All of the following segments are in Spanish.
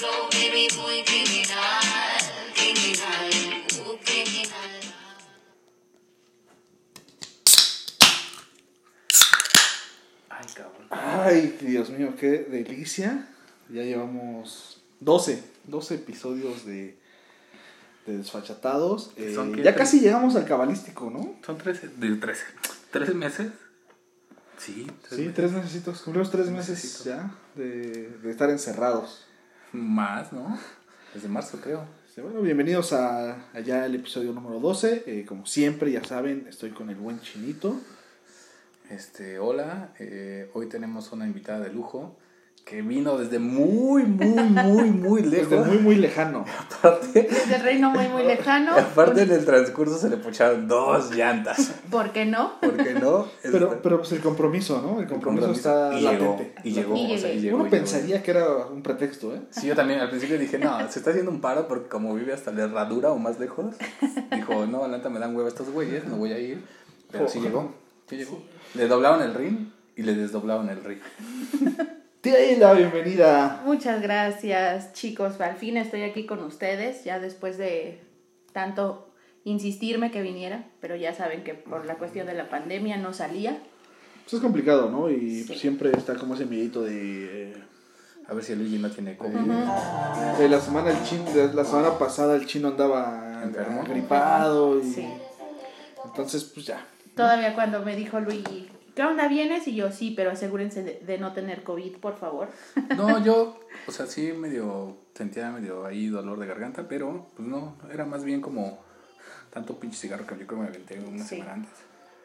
flow, baby, muy criminal, criminal, uh, criminal. Ay, cabrón. Ay, Dios mío, qué delicia. Ya llevamos 12, 12 episodios de, de Desfachatados. Eh, ¿Son qué? ya ¿Tres? casi llegamos al cabalístico, ¿no? Son 13, de 13. ¿13 meses? Sí, Sí, tres meses. Cumplimos tres meses Necesito. ya de, de estar encerrados. Más, ¿no? Desde marzo, creo. Bueno, bienvenidos a allá el episodio número 12. Eh, como siempre, ya saben, estoy con el buen chinito. Este, hola, eh, hoy tenemos una invitada de lujo que vino desde muy, muy, muy, muy lejos. Desde muy, muy lejano. Aparte, Desde el reino muy, muy lejano. aparte en el transcurso se le pucharon dos llantas. ¿Por qué no? ¿Por qué no? Pero, Este, pero pues el compromiso, ¿no? El compromiso, está y llegó, latente. y llegó, Y o sea, y llegó, Uno llegó. pensaría que era un pretexto, ¿eh? Sí, yo también al principio dije, no, se está haciendo un paro porque como vive hasta la herradura o más lejos, dijo, no, la me dan hueva estos güeyes, no voy a ir. Pero sí llegó, sí llegó. Le doblaron el ring y le desdoblaron el ring. Tiene la bienvenida. Muchas gracias, chicos. Al fin estoy aquí con ustedes, ya después de tanto insistirme que viniera, pero ya saben que por la cuestión de la pandemia no salía. Pues es complicado, ¿no? Y Sí. siempre está como ese miedito de... eh, A ver si Luigi no tiene COVID. de la semana el chin, de la semana pasada el chino andaba Enfermo. gripado y Sí. entonces pues ya. Todavía cuando me dijo Luigi, ¿qué onda vienes? Y yo sí, pero asegúrense de, de no tener COVID, por favor. No, yo, o sea, sí medio, sentía medio ahí dolor de garganta, pero pues no, era más bien como tanto pinche cigarro que yo creo que me aventé una Sí. semana antes.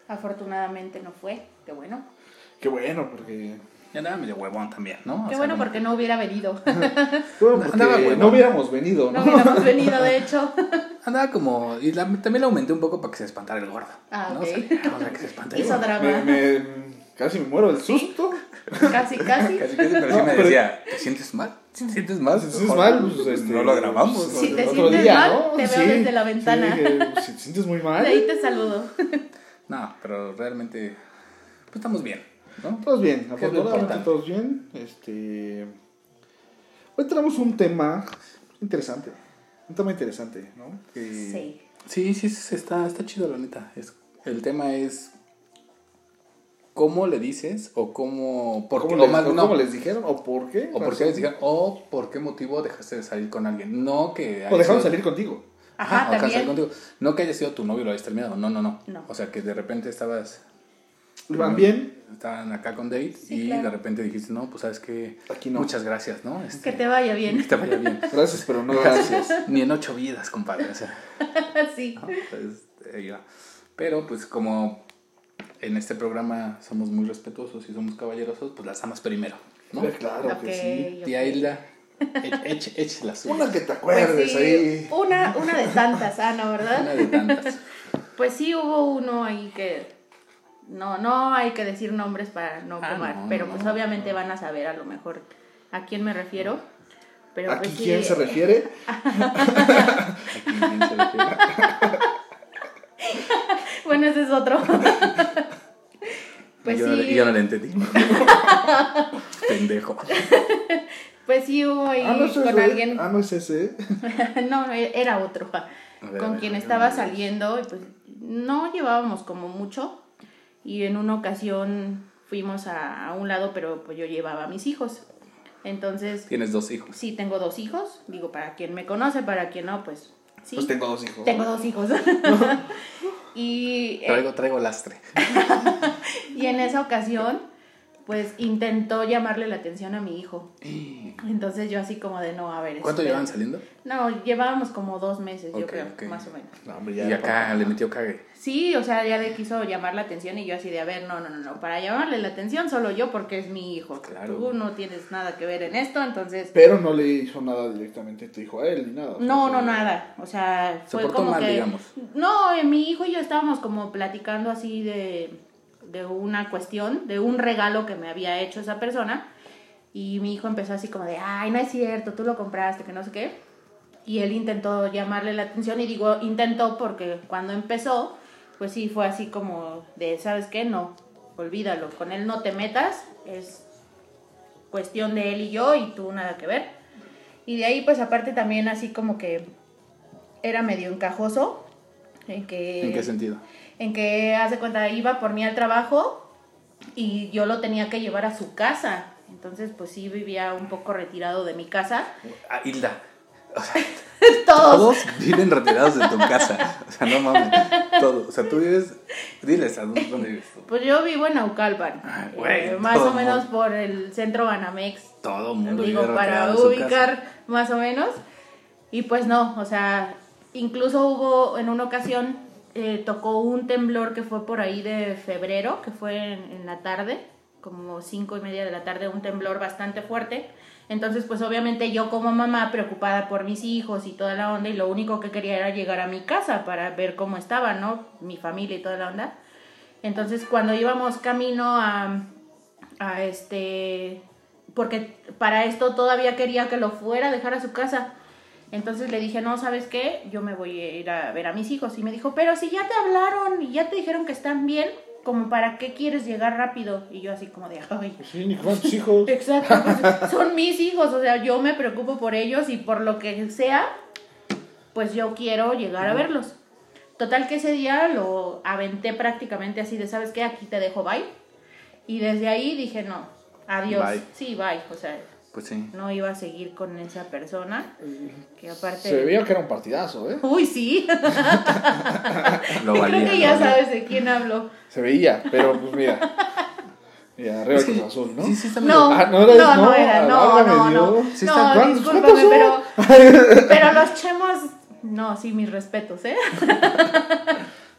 Afortunadamente no fue, qué bueno. Qué bueno porque Ya andaba medio huevón también, ¿no? O Qué sea, bueno no- porque no hubiera venido. bueno, porque no hubiéramos venido, No ¿no? hubiéramos venido, de hecho. Andaba como, y la- también la aumenté un poco para que se espantara el gordo. Ah, ¿no? ok. O sea, o sea, que se espante el Hizo gordo. drama. me, me- casi me muero del ¿Sí? susto. Casi, casi. Casi, casi, pero sí No, me pero- decía, ¿te sientes mal? ¿Te sientes mal? Si te sientes mal, pues, este, no lo grabamos. Si te otro sientes día, mal, ¿no? te veo desde la ventana. sí, dije, si te sientes muy mal. De ahí te saludo. No, pero realmente, pues estamos bien, ¿no? Todos bien, afortunadamente todos bien. Este, hoy tenemos un tema interesante, un tema interesante, ¿no? Que- Sí. Sí, sí, sí, está, está chido, la neta. Es, el tema es cómo le dices o cómo... Por, ¿Cómo, o les, más- o no, cómo les dijeron o por qué? o por qué les dijeron, o por qué motivo dejaste de salir con alguien. No que... O dejaron sido- salir contigo. Ajá, o dejaron salir también. contigo. No que haya sido tu novio y lo hayas terminado. No, no, no, No. O sea, que de repente estabas... ¿Van bien? Estaban acá con date Sí, y claro. de repente dijiste, no, pues sabes que... Aquí no. Muchas gracias, ¿no? Este, Que te vaya que bien. te vaya bien. Gracias, pero no gracias. Ni en ocho vidas, compadre. O sea, Sí. ¿no? Pues. Pero pues como en este programa somos muy respetuosos y somos caballerosos, pues las amas primero, ¿no? Claro que sí. Tía Hilda, eche, eche, eche la suya. Una que te Pues acuerdes sí, ahí. una, una de tantas, Ana, ¿verdad? Una de tantas. Pues sí hubo uno ahí que no, no hay que decir nombres para no Ah, no, pero no. pues obviamente van a saber a lo mejor a quién me refiero. Pero ¿A pues sí, quién se refiere? Aquí, ¿quién se refiere? Bueno, ese es otro. pues y, yo, no le- sí, yo no le entendí. Pendejo. pues sí hubo ahí Ah, no con ese. alguien, Ah, no es ese. no, era otro, A ver, a con ver, quien a estaba a saliendo, y pues no llevábamos como mucho y en una ocasión fuimos a, a un lado, pero pues yo llevaba a mis hijos. Entonces, Tienes dos hijos. sí tengo dos hijos, digo, para quien me conoce, para quien no, pues sí. Pues tengo dos hijos. Tengo dos hijos. y, eh, Traigo, traigo lastre. y en esa ocasión, pues intentó llamarle la atención a mi hijo. Entonces yo así como de no, a ver. ¿Cuánto espera. llevan saliendo? No, llevábamos como dos meses, yo creo, más o menos. No, hombre, Y ya. acá le metió cague. Sí, o sea, ya le quiso llamar la atención y yo así de, a ver, no, no, no, no, para llamarle la atención solo yo porque es mi hijo. Claro. Tú no tienes nada que ver en esto, entonces... Pero no le hizo nada directamente tu hijo a él ni nada. No, O sea, no, nada. O sea, Se fue portó como mal, que... digamos. No, eh, mi hijo y yo estábamos como platicando así de, de una cuestión, de un regalo que me había hecho esa persona. Y mi hijo empezó así como de, ay, no es cierto, tú lo compraste, que no sé qué. Y él intentó llamarle la atención y digo, intentó porque cuando empezó, pues sí, fue así como de, ¿sabes qué? No, olvídalo, con él no te metas, es cuestión de él y yo y tú nada que ver. Y de ahí, pues aparte también así como que era medio encajoso. En que, ¿En qué sentido? En que, hace cuenta, iba por mí al trabajo y yo lo tenía que llevar a su casa. Entonces, pues sí vivía un poco retirado de mi casa. Ah, Hilda. O sea, Todos. todos viven retirados de tu casa. O sea, no mames. Todos. O sea, tú vives. Diles, ¿a dónde, dónde vives tú? Pues yo vivo en Naucalpan. Ay, güey, eh, más o menos mundo. por el centro Banamex. Todo mundo digo, vive para retirado de su ubicar casa. más o menos. Y pues no, o sea, incluso hubo en una ocasión, eh, tocó un temblor que fue por ahí de febrero, que fue en, la tarde, como cinco y media de la tarde, un temblor bastante fuerte. Entonces, pues obviamente yo como mamá preocupada por mis hijos y toda la onda, y lo único que quería era llegar a mi casa para ver cómo estaba, ¿no? Mi familia y toda la onda. Entonces, cuando íbamos camino a, a este, porque para esto todavía quería que lo fuera dejar a su casa. Entonces le dije, no, ¿sabes qué? Yo me voy a ir a ver a mis hijos. Y me dijo, pero si ya te hablaron y ya te dijeron que están bien, como para qué quieres llegar rápido. Y yo así como de, ay, Pues sí, ni cuántos hijos. Exacto, pues, son mis hijos, o sea, yo me preocupo por ellos y por lo que sea, pues yo quiero llegar a verlos. Total que ese día lo aventé prácticamente así de, ¿sabes qué? Aquí te dejo, bye. Y desde ahí dije, no, adiós. Bye. Sí, bye. O sea, Pues sí. no iba a seguir con esa persona. Que aparte... Se veía que era un partidazo, ¿eh? Uy, sí. Lo Creo valía. que lo ya valía. sabes de quién hablo. Se veía, pero pues mira. Mira, arriba el Cruz Azul, ¿no? Sí, sí, está No, Ah, no, no no, era- no, era, no, válgame no, no. Dios. Sí está- No, ¿cuántos- discúlpame, pero, pero los chemos, no, sí, mis respetos, ¿eh?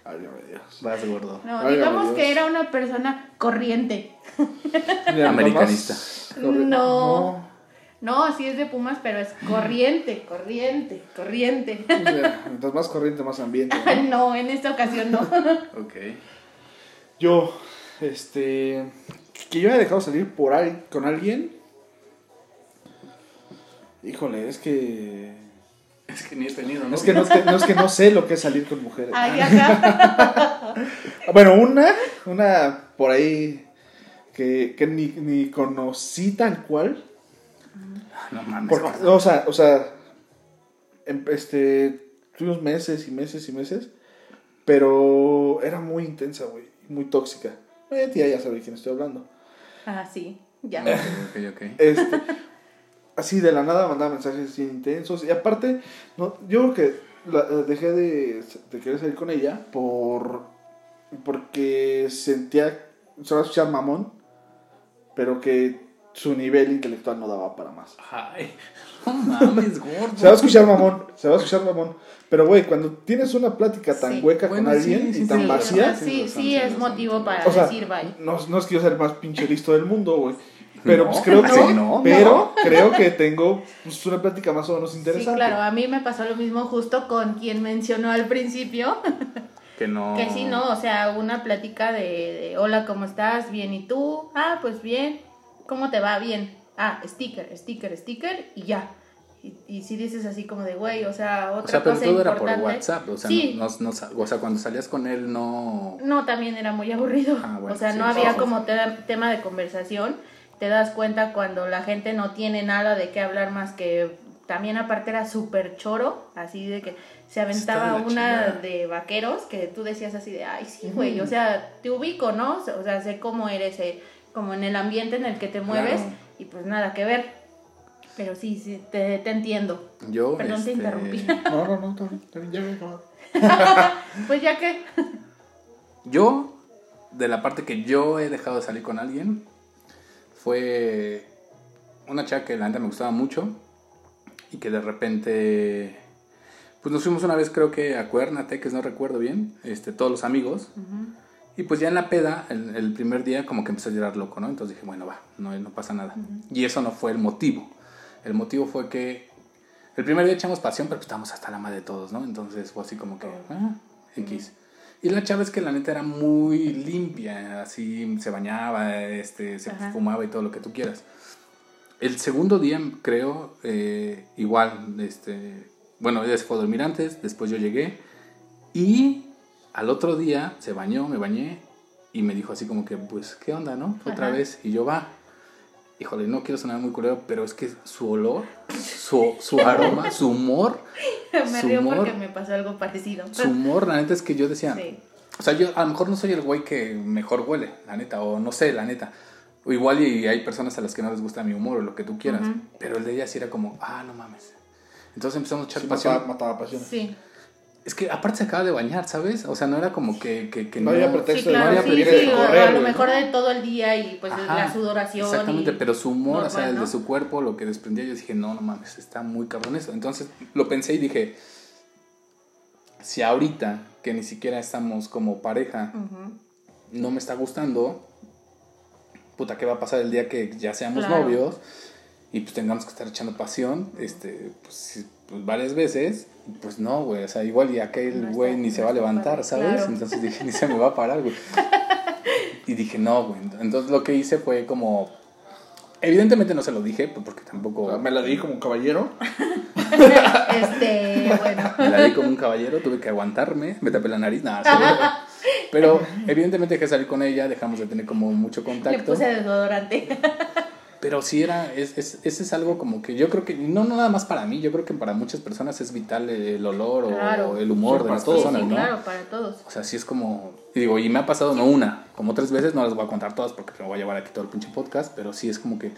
Válgame Dios. Vas gordo. No, Válgame digamos Dios. que era una persona corriente. Mira, Americanista. No. No, sí es de Pumas, pero es corriente, corriente, corriente. Mientras más corriente, más ambiente. ¿no? No, en esta ocasión no. Ok. Yo, este. Que yo haya dejado salir por al- con alguien. Híjole, es que. Es que ni he tenido, ¿no? Es que no, es que- no es que no sé lo que es salir con mujeres. Ay, acá. Bueno, una, una por ahí que, que ni, ni conocí tal cual. No mames. Porque, o sea, o sea, em- este, tuvimos meses y meses y meses, pero era muy intensa, güey, muy tóxica. Eh, tía ya sabe de quién estoy hablando. Ah, sí, ya. Ok, ok, ok. Este, así de la nada mandaba mensajes así intensos. Y aparte, no, yo creo que la- eh, dejé de, de querer salir con ella por porque sentía, se va a escuchar mamón, pero que su nivel intelectual no daba para más. Ay, no mames, gordo. Se va a escuchar mamón, se va a escuchar mamón. Pero, güey, cuando tienes una plática tan Sí. hueca Bueno, con sí, alguien sí, y tan sí, vacía, sí, Sí, sí es motivo para o sea, decir bye. no, no es que yo sea el más pinche listo del mundo, güey. Pero No, pues creo que, sí, no, pero creo que tengo pues, una plática más o menos Sí, interesante. claro, a mí me pasó lo mismo justo con quien mencionó al principio, Que no. que sí, ¿no? O sea, una plática de, de, hola, ¿cómo estás? Bien, ¿y tú? Ah, pues bien. ¿Cómo te va? Bien. Ah, sticker, sticker, sticker y ya. Y, y si dices así como de, güey, o sea, otra O sea, pero cosa todo era por. WhatsApp. O sea, sí, no, no- no- o sea, cuando salías con él no. No, también era muy aburrido. Ah, bueno, o sea, sí, no sí, había como te- tema de conversación. Te das cuenta cuando la gente no tiene nada de qué hablar más que... También aparte era súper choro, así de que se aventaba una chingada. de vaqueros que tú decías así de, ay, sí, güey, o sea, te ubico, ¿no? O sea, sé cómo eres, eh, como en el ambiente en el que te mueves Claro. y pues nada que ver. Pero sí, sí, te, te entiendo. Yo. Perdón, te este, interrumpí. No, no, no, bien, ya acabado. Pues ya que... Yo, de la parte que yo he dejado de salir con alguien, fue una chica que la neta me gustaba mucho y que de repente, pues nos fuimos una vez creo que a Cuernate, no recuerdo bien, este, todos los amigos. Y pues ya en la peda, el, el primer día como que empecé a llorar loco, ¿no? Entonces dije, bueno, va, no, no pasa nada. Y eso no fue el motivo. El motivo fue que el primer día echamos pasión, pero pues estábamos hasta la madre de todos, ¿no? Entonces fue así como que, ah, X. Y la chava es que la neta era muy limpia, así se bañaba, este, se Ajá. fumaba y todo lo que tú quieras. El segundo día, creo, eh, igual, este, bueno, ella se fue a dormir antes, después yo llegué y al otro día se bañó, me bañé y me dijo así como que, pues, ¿qué onda, no? Otra Ajá. vez y yo va. híjole, no quiero sonar muy culero, pero es que su olor, su, su aroma, su humor, me su río humor, porque me pasó algo parecido. su humor, la neta es que yo decía, Sí. o sea, yo a lo mejor no soy el güey que mejor huele, la neta, o no sé, la neta. O igual y hay personas a las que no les gusta mi humor o lo que tú quieras, pero el de ella sí era como, ah, no mames. Entonces empezamos a echar Sí, pasión. mataba, mataba pasión. Sí. Es que aparte se acaba de bañar, ¿sabes? O sea, no era como que, que, que No había pretexto. Sí, de claro, había sí, pretexto sí, de correr, a lo mejor ¿no? de todo el día y pues Ajá, la sudoración. Exactamente, y- pero su humor, o sea, el ¿no? de su cuerpo, lo que desprendía, yo dije, no, no mames, está muy cabrón eso. Entonces lo pensé y dije, si ahorita, que ni siquiera estamos como pareja, no me está gustando, puta, ¿qué va a pasar el día que ya seamos Claro. novios y pues tengamos que estar echando pasión, este, pues, pues, varias veces? Pues no, güey, o sea, igual y aquel No güey ni se va a levantar, ¿sabes? claro. Entonces dije, ni se me va a parar, güey. Y dije, no, güey. Entonces lo que hice fue como... Evidentemente no se lo dije, pues, porque tampoco... Me la di como un caballero. Este, bueno. Me la di como un caballero, tuve que aguantarme, me tapé la nariz, nada. Pero evidentemente dejé salir con ella, dejamos de tener como mucho Le contacto. puse desodorante. Pero sí era, es, es, ese es algo como que yo creo que, no, no nada más para mí, yo creo que para muchas personas es vital el olor o el humor Sí, de las todos, personas, sí, ¿no? claro, para todos. O sea, sí es como, y digo, y me ha pasado no una, como tres veces, no las voy a contar todas porque me voy a llevar aquí todo el pinche podcast, pero sí es como que,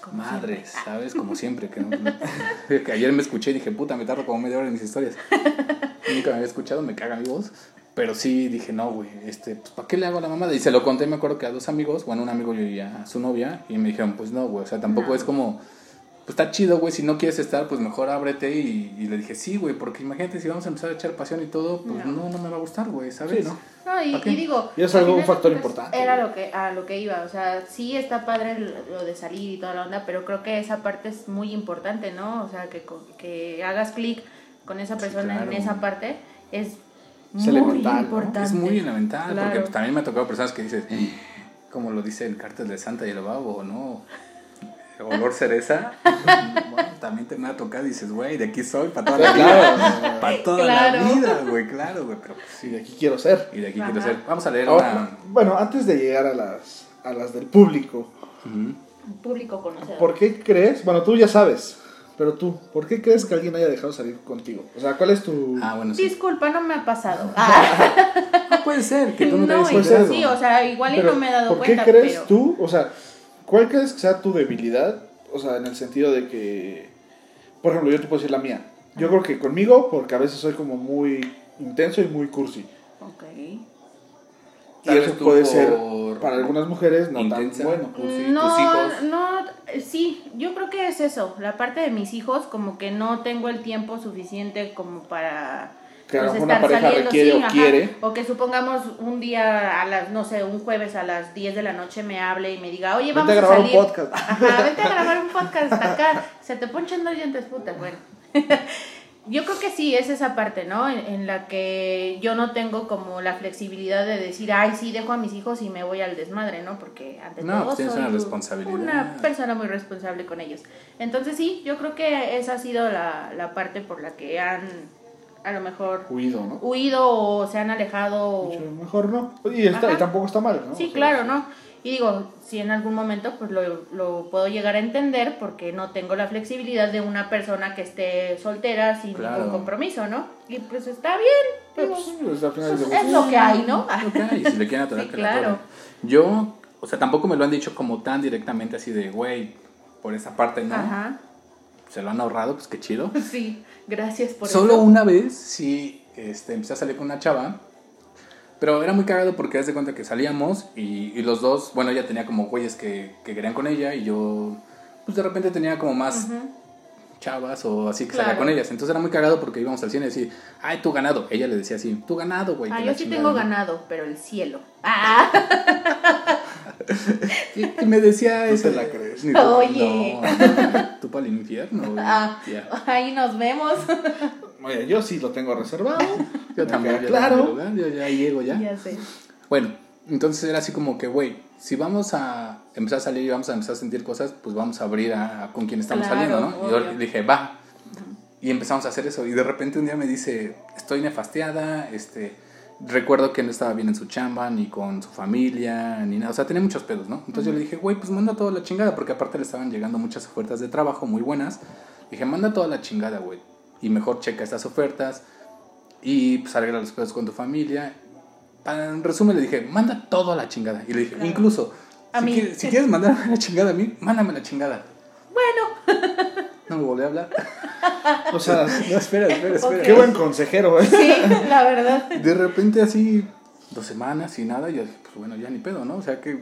Como madre, siempre. ¿sabes? Como siempre, que, no- que ayer me escuché y dije, puta, me tardo como media hora en mis historias. Nunca me había escuchado, me caga mi voz. Pero sí dije, no, güey, este, pues, ¿para qué le hago a la mamada? Y se lo conté, me acuerdo que a dos amigos, bueno, un amigo y a su novia, y me dijeron, pues no, güey, o sea, tampoco No. es como, pues está chido, güey, si no quieres estar, pues mejor ábrete. Y, y le dije, sí, güey, porque imagínate si vamos a empezar a echar pasión y todo, pues No. no, no, me va a gustar, güey, ¿sabes? Sí, ¿no? No, y, y digo. Y es al algo, un factor cuentas, importante, Era güey. lo que, a lo que iba. O sea, sí está padre lo de salir y toda la onda, pero creo que esa parte es muy importante, ¿no? O sea, que, que hagas clic con esa persona claro. en esa parte es Es muy elemental, ¿no? importante. Es muy elemental, porque Claro. pues, también me ha tocado personas que dices, como lo dice el cártel de Santa y el babo, ¿no? Olor cereza. bueno, también te me ha tocado y dices, güey, de aquí soy para toda la vida. Claro. Para toda Claro. la vida, güey, claro, güey. Pero pues, Sí, sí, de aquí quiero ser. y de aquí Ajá. quiero ser. Vamos a leer Ahora, una. bueno, antes de llegar a las, a las del público. Público conocedor. ¿por qué crees? Bueno, tú ya sabes, pero tú, ¿por qué crees que alguien haya dejado salir contigo? O sea, ¿cuál es tu...? Ah, bueno, sí. Disculpa, no me ha pasado. Ah, Ah, puede ser, que tú nunca no, hayas y- escuchado. sí, o sea, igual y no me he dado ¿Por cuenta, qué crees pero tú? O sea, ¿cuál crees que sea tu debilidad? O sea, en el sentido de que, por ejemplo, yo te puedo decir la mía. Yo creo que conmigo, porque a veces soy como muy intenso y muy cursi. Ok. Y eso puede ser para algunas mujeres no intensa. tan bueno. Pues sí, no, tus hijos. no, sí, yo creo que es eso, la parte de mis hijos, como que no tengo el tiempo suficiente como para Que a pues, una pareja saliendo, requiere sí, o ajá. quiere. O que supongamos un día a las, no sé, un jueves a las 10 de la noche me hable y me diga, oye, Vente vamos a a, grabar un salir. podcast. Ajá, vente a grabar un podcast hasta acá. Se te ponchan dos dientes, puta, bueno. Yo creo que sí, es esa parte, ¿no? En, en la que yo no tengo como la flexibilidad de decir, ay, sí, dejo a mis hijos y me voy al desmadre, ¿no? Porque ante No, todo pues tienes soy una un- responsabilidad. Una persona muy responsable con ellos. Entonces sí, yo creo que esa ha sido la, la parte por la que han a lo mejor Huido, ¿no? huido o se han alejado. o- Mucho mejor no. Y, está, y tampoco está mal, ¿no? Sí, O sea, claro, ¿no? Y digo, si en algún momento pues lo, lo puedo llegar a entender porque no tengo la flexibilidad de una persona que esté soltera sin Claro. ningún compromiso, ¿no? Y pues está bien. Pero, pues, pues, al final pues, de es lo que hay, ¿no? Lo que hay, si le quieren atorar Sí, que la claro. atoren. Yo, o sea, tampoco me lo han dicho como tan directamente así de, güey, por esa parte no. Ajá. Se lo han ahorrado, pues qué chido. Sí, gracias por Solo eso. una vez sí este, empecé a salir con una chava. Pero era muy cagado porque haz de cuenta que salíamos y, y los dos, bueno, ella tenía como güeyes que, que querían con ella y yo, pues de repente tenía como más Ujú. chavas o así que Claro. salía con ellas. Entonces era muy cagado porque íbamos al cine y decía, ay, tú ganado. Ella le decía así, tú ganado, güey. Ah, yo sí chingada, tengo ¿no? ganado, pero el cielo. Ah, Y, y me decía eso. la crees. Ni tú- Oye. no. tú para el infierno, güey. ah, Ya. ahí nos vemos. Oye, yo sí lo tengo reservado. Yo también, yo claro. ¿verdad? Yo ya llego ya. ya sé. Bueno, entonces era así como que, güey, si vamos a empezar a salir y vamos a empezar a sentir cosas, pues vamos a abrir a, a con quien estamos Claro, saliendo, ¿no? Y yo dije, va. Y empezamos a hacer eso. Y de repente un día me dice, estoy nefasteada, este, recuerdo que no estaba bien en su chamba, ni con su familia, ni nada. O sea, tenía muchos pedos, ¿no? Entonces yo le dije, güey, pues manda toda la chingada, porque aparte le estaban llegando muchas ofertas de trabajo muy buenas. Dije, manda toda la chingada, güey. Y mejor checa estas ofertas y pues arregla los pedos con tu familia. Para- En resumen le dije, manda todo a la chingada. Y le dije, Claro. incluso, A si, mí. quieres, si quieres mandar la chingada a mí, mándame la chingada. Bueno, No me volví a hablar. O sea, No, espera, espera, espera. qué buen consejero, ¿eh? sí, la verdad. De repente así, dos semanas y nada, y yo dije, pues bueno, ya ni pedo, ¿no? O sea que,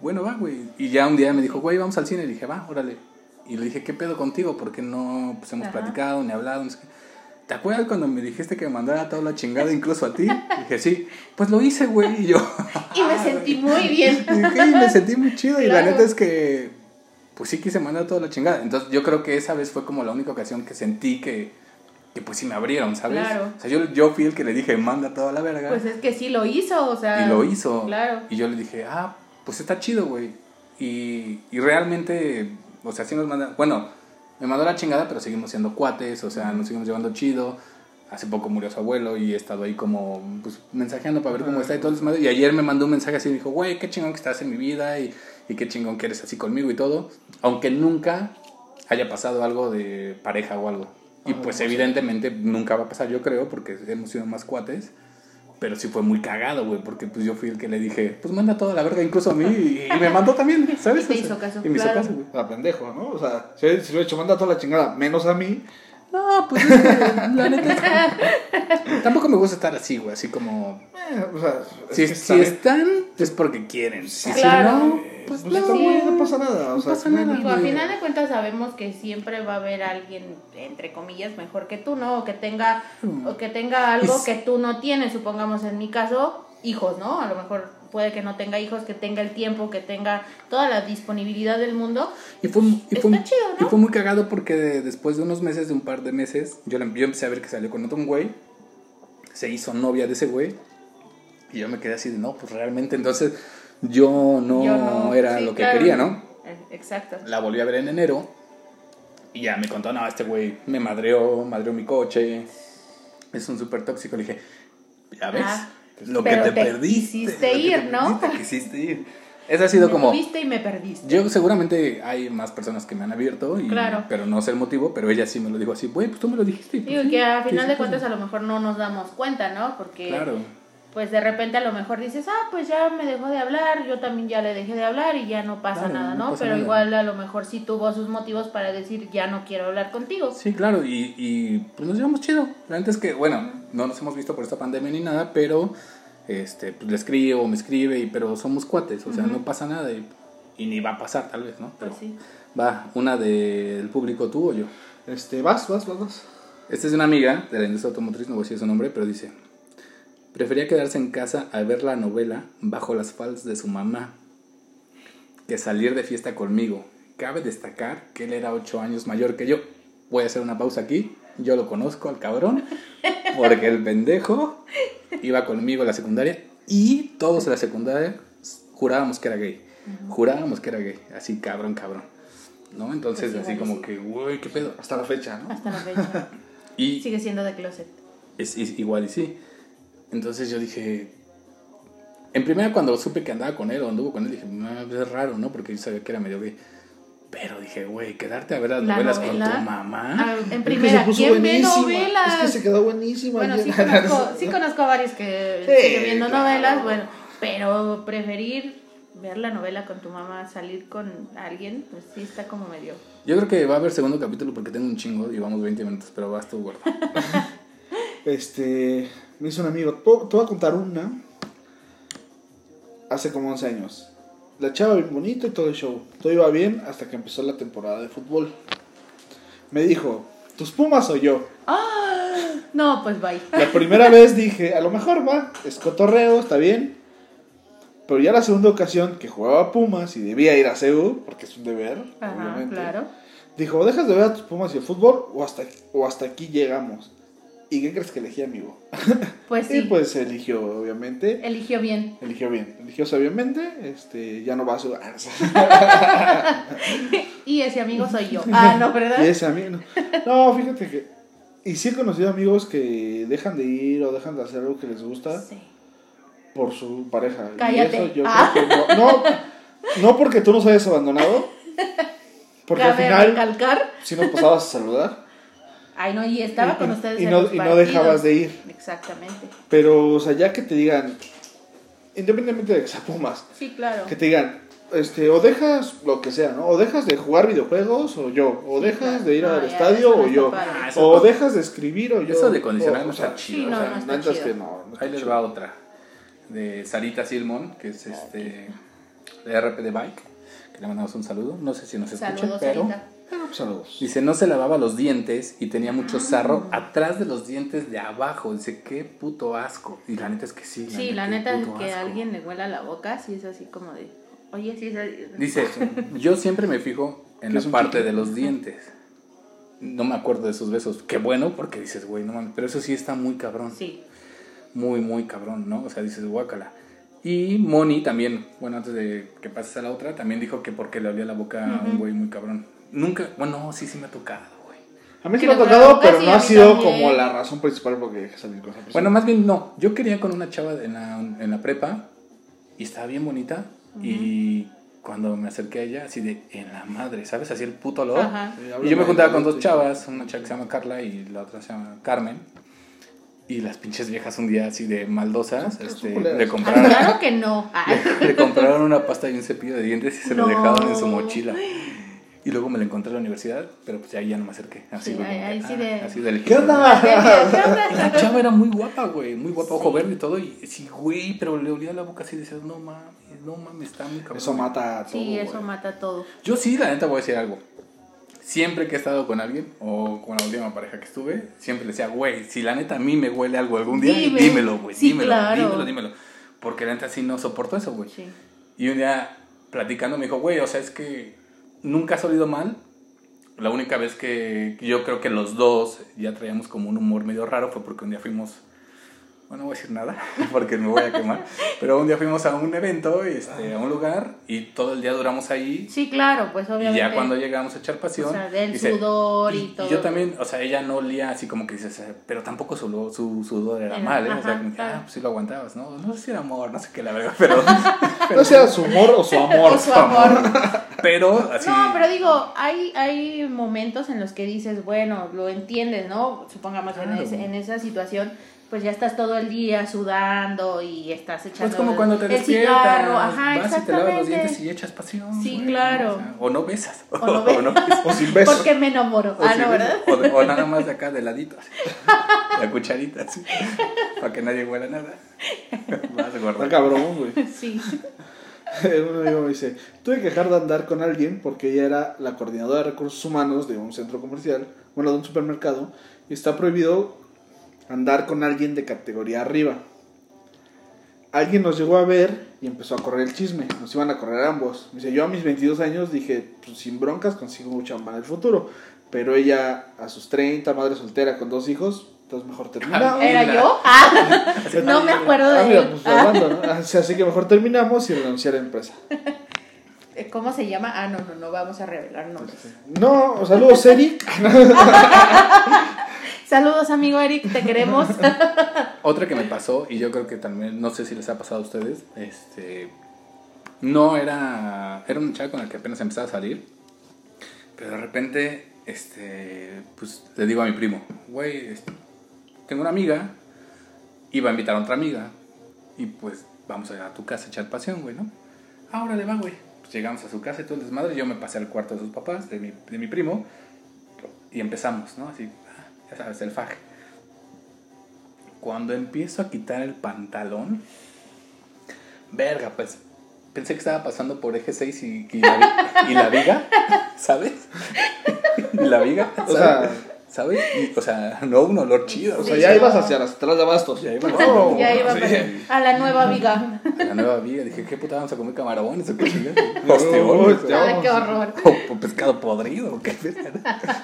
bueno, va, güey. Y ya un día me dijo, güey, vamos al cine. Y dije, va, órale. Y le dije, ¿qué pedo contigo? Porque no, pues hemos Ajá. platicado, ni hablado, no sé qué. ¿Te acuerdas cuando me dijiste que me mandara toda la chingada incluso a ti? dije, sí. Pues lo hice, güey. Y yo, Y me sentí muy bien. y dije, "Y me sentí muy chido. Y la Claro. neta es que, pues sí quise mandar toda la chingada. Entonces yo creo que esa vez fue como la única ocasión que sentí que, que pues sí me abrieron, ¿sabes? Claro. O sea, yo, yo fui el que le dije, manda toda la verga. Pues es que sí lo hizo, o sea. Y lo hizo. Claro. Y yo le dije, ah, pues está chido, güey. Y, y realmente, o sea, sí nos manda. Bueno, me mandó la chingada, pero seguimos siendo cuates, o sea, nos seguimos llevando chido. Hace poco murió su abuelo y he estado ahí como, pues, mensajeando para ver cómo está y todo el desmadre. Y ayer me mandó un mensaje así y dijo, güey, qué chingón que estás en mi vida y, y qué chingón que eres así conmigo y todo. Aunque nunca haya pasado algo de pareja o algo. Y pues evidentemente nunca va a pasar, yo creo, porque hemos sido más cuates. Pero sí fue muy cagado, güey, porque pues yo fui el que le dije, pues manda toda la verga incluso a mí y, y me mandó también, ¿sabes? Y sea, hizo caso, Y me hizo caso, güey. A pendejo, ¿no? O sea, si, si lo he hecho, manda toda la chingada, menos a mí. No, pues es que, la neta es que- Tampoco me gusta estar así, güey, así como... Eh, o sea, es Si, están, es porque quieren. Y si Claro. no, pues pues no. está bien, no pasa nada. O No sea, pasa no hay nada. Digo, a final de cuentas sabemos que siempre va a haber alguien, entre comillas, mejor que tú, ¿no? O que tenga, o que tenga algo Es- que tú no tienes, supongamos en mi caso, hijos, ¿no? A lo mejor puede que no tenga hijos, que tenga el tiempo, que tenga toda la disponibilidad del mundo. Y fue, y, fue, Está chido, ¿no? y fue muy cagado porque de- después de unos meses, de un par de meses, yo, le- yo empecé a ver que salió con otro güey, se hizo novia de ese güey, y yo me quedé así de, no, pues realmente entonces yo no, Yo no, era sí, lo que claro. quería, ¿no? Eh, Exacto. La volví a ver en enero, y ya me contó, no, este güey me madreó, madreó mi coche, es un súper tóxico, le dije, ya ves, Ah, lo que te, te perdiste. quisiste ir, te ¿no? perdiste, quisiste ir. Esa ha sido me como... y me perdiste. Yo seguramente hay más personas que me han abierto, y, Claro. pero no sé el motivo, pero ella sí me lo dijo así, güey, pues tú me lo dijiste. pues Digo sí, que a final de pues, cuentas a lo mejor no nos damos cuenta, ¿no? Porque Claro, pues de repente a lo mejor dices, ah, pues ya me dejó de hablar, yo también ya le dejé de hablar y ya no pasa Claro, nada, no ¿no? pasa Pero nada. igual a lo mejor sí tuvo sus motivos para decir, ya no quiero hablar contigo. sí, claro, y, y pues nos llevamos chido. La neta es que, bueno, no nos hemos visto por esta pandemia ni nada, pero este, pues le escribo, me escribe, y, pero somos cuates, o sea, no pasa nada y, y ni va a pasar tal vez, ¿no? Pero Pues sí. va, una del público tú o yo. Este, vas, vas, vas, vas. Esta es de una amiga de la industria automotriz, no voy a decir su nombre, pero dice, prefería quedarse en casa a ver la novela bajo las faldas de su mamá que salir de fiesta conmigo. Cabe destacar que él era ocho años mayor que yo. Voy a hacer una pausa aquí. Yo lo conozco al cabrón, porque el pendejo iba conmigo a la secundaria y todos en la secundaria jurábamos que era gay. Jurábamos que era gay. Así, cabrón, cabrón. ¿No? Entonces, Pues así como sí. que, güey, qué pedo. Hasta la fecha, ¿no? Hasta la fecha. Y Sigue siendo de closet. es, es igual y sí. Entonces yo dije. En primera, cuando supe que andaba con él o anduvo con él, dije, "Ah, es raro, ¿no? Porque yo sabía que era medio gay. Pero dije, güey, quedarte a ver las La novelas novela. con tu mamá. Ah, en Es que primera, ¿quién ve novelas? Es que se quedó buenísima. Bueno, sí conozco, sí conozco a varios que Sí, siguen viendo claro. novelas, bueno, pero preferir ver la novela con tu mamá, salir con alguien, pues sí está como medio. Yo creo que va a haber segundo capítulo porque tengo un chingo y vamos 20 minutos, pero vas tú, gordo. Este, me hizo un amigo. Te voy a contar una. Hace como 11 años. La chava bien bonito y todo el show. Todo iba bien hasta que empezó la temporada de fútbol. Me dijo, ¿tus Pumas o yo? No, pues bye. La primera vez dije, a lo mejor va, es cotorreo, está bien. Pero ya la segunda ocasión que jugaba Pumas y debía ir a CEU, porque es un deber, Ajá, obviamente. claro. Dijo, ¿dejas de ver a tus Pumas y el fútbol o hasta, o hasta aquí llegamos? ¿Y qué crees que elegí, amigo? Pues sí, Y pues eligió, obviamente. eligió bien. Eligió bien. Eligió sabiamente. Este, ya no va a su... Y ese amigo soy yo. Ah, no, ¿verdad? Y ese amigo. No, No, fíjate que. Y sí he conocido amigos que dejan de ir o dejan de hacer algo que les gusta Sí. por su pareja. Y Cállate. eso yo Ah. creo que no, no, no porque tú nos hayas abandonado, porque al Cabe final recalcar. sí nos pasabas a saludar Ay, no, y estaba con y, ustedes y en no, los y no dejabas de ir. Exactamente. Pero, o sea, ya que te digan, independientemente de que sea Pumas, Sí, claro. que te digan, este, o dejas lo que sea, ¿no? O dejas de jugar videojuegos o yo, o Sí, dejas claro. de ir No, al ya, estadio o yo. Ah, o no. dejas de escribir o yo. Eso de condicionar no está chido. Sí, no, o sea, no está chido. que no, no está Ahí les chido. va otra. De Sarita Silmon, que es este de RP de Bike, que le mandamos un saludo. No sé si nos escucha, Saludos, pero Sarita. Bueno, pues, saludos. dice, no se lavaba los dientes y tenía mucho Ah. sarro atrás de los dientes de abajo. Dice, qué puto asco. Y la neta es que sí. Sí, la neta es que a asco. alguien le huela la boca, sí es así como de, oye, sí es así. Dice, yo siempre me fijo en ¿Qué la parte de los dientes. No me acuerdo de sus besos. Qué bueno, porque dices, güey, no mames. Pero eso sí está muy cabrón. Sí, muy, muy cabrón, ¿no? O sea, dices, guácala. Y Moni también, bueno, antes de que pases a la otra, también dijo que porque le olía la boca a un güey muy cabrón. Nunca, bueno, no, sí, sí me ha tocado, güey. A mí sí Que me ha tocado, pero sí, no ha sido también. como la razón principal porque dejé salir con esa persona. Bueno, más bien no. Yo quería con una chava en la, en la prepa y estaba bien bonita y cuando me acerqué a ella, así de en la madre, ¿sabes? Así el puto olor. Ajá. Sí, Y yo me juntaba con dos chavas, una chava que se llama Carla y la otra se llama Carmen. Y las pinches viejas un día así de maldosas, este, le Ay, compraron, claro que no. Le compraron una pasta y un cepillo de dientes y se lo No. dejaron en su mochila. Y luego me la encontré en la universidad, pero pues ahí ya no me acerqué. Así, Sí, fue como ahí- que, ahí sí ah, de- así de ¿Qué onda? La chava era muy guapa, güey, muy guapa, ojo verde y todo. Y sí, güey, pero le olía la boca así y decías, no mames, no mames, está muy cabrón. Eso mata a todo. sí, eso güey. mata todo. Yo sí, la neta, voy a decir algo. Siempre que he estado con alguien, o con la última pareja que estuve, siempre le decía, güey, si la neta a mí me huele algo algún día, Dime. dímelo, güey, Sí, dímelo, claro. dímelo, dímelo. Porque la neta sí no soporto eso, güey. Sí. Y un día, platicando, me dijo, güey, o sea, es que nunca has olido mal. La única vez que yo creo que los dos ya traíamos como un humor medio raro fue porque un día fuimos, bueno, no voy a decir nada porque me voy a quemar, pero un día fuimos a un evento, este, a un lugar y todo el día duramos ahí. Sí, claro, pues Y obviamente. ya cuando llegamos a echar pasión. O sea, del dice- sudor y todo. yo también, o sea, ella no olía así como que dices, eh, pero tampoco su, su sudor era Era- mal, ¿eh? o sea, ajá, como que, claro. ah, pues sí lo aguantabas, ¿no? No sé si era amor, no sé qué, la verdad, pero. No sea su humor o su amor. O su amor. pero así. No, pero digo, hay, hay momentos en los que dices, bueno, lo entiendes, ¿no? Supongamos en, Claro. ese- en esa situación, pues ya estás todo el día sudando y estás echando Pues como cuando te el despiertas, cigarro. Ajá, vas y te lavas los exactamente. dientes y echas pasión. Sí, claro. O, sea, o no besas. O no be- besas. O sin besos. Porque me enamoro. O ah, no. ¿verdad? O, de- o nada más de acá de ladito, así. La cucharita, así. Para que nadie huela nada. Vas, Está gordo. cabrón, güey. Sí. Un amigo me dice, tuve que dejar de andar con alguien porque ella era la coordinadora de recursos humanos de un centro comercial, bueno, de un supermercado, y está prohibido andar con alguien de categoría arriba. Alguien nos llegó a ver y empezó a correr el chisme, nos iban a correr ambos. Me dice, yo a mis 22 años dije, pues sin broncas consigo chamba en el futuro, pero ella a sus 30, madre soltera con dos hijos, entonces mejor terminamos. ¿Era yo? Ah, no me acuerdo Ah, de mira, él. pues Ah, hablando, ¿no? Así así que mejor terminamos y renunciar a la empresa. ¿Cómo se llama? Ah, no, no, no vamos a revelar nombres. No, saludos Eric. Saludos, amigo Eric, te queremos. Otra que me pasó, y yo creo que también, no sé si les ha pasado a ustedes, este, no era, era una chava con la que apenas empezaba a salir, pero de repente, este, pues le digo a mi primo, güey, este, tengo una amiga, iba a invitar a otra amiga, y pues vamos a ir a tu casa a echar pasión, güey, ¿no? Ahora le va, güey. Pues llegamos a su casa y todo el desmadre, yo me pasé al cuarto de sus papás, de mi, de mi primo, y empezamos, ¿no? Así, ya sabes, el faje. Cuando empiezo a quitar el pantalón, verga, pues pensé que estaba pasando por eje 6 y, y, la, vi- y la viga, ¿sabes? Y la viga, O ¿sabes? sea- ¿sabes? Y, o sea, no un olor chido. O sea, ya ibas hacia las atrás de Bastos. Ya iba Oh, ya iba sí. a la nueva viga. A la nueva viga, dije, ¿qué puta vamos a comer camarones o qué chingada? No, Osteones, qué horror. o, o pescado podrido, o qué.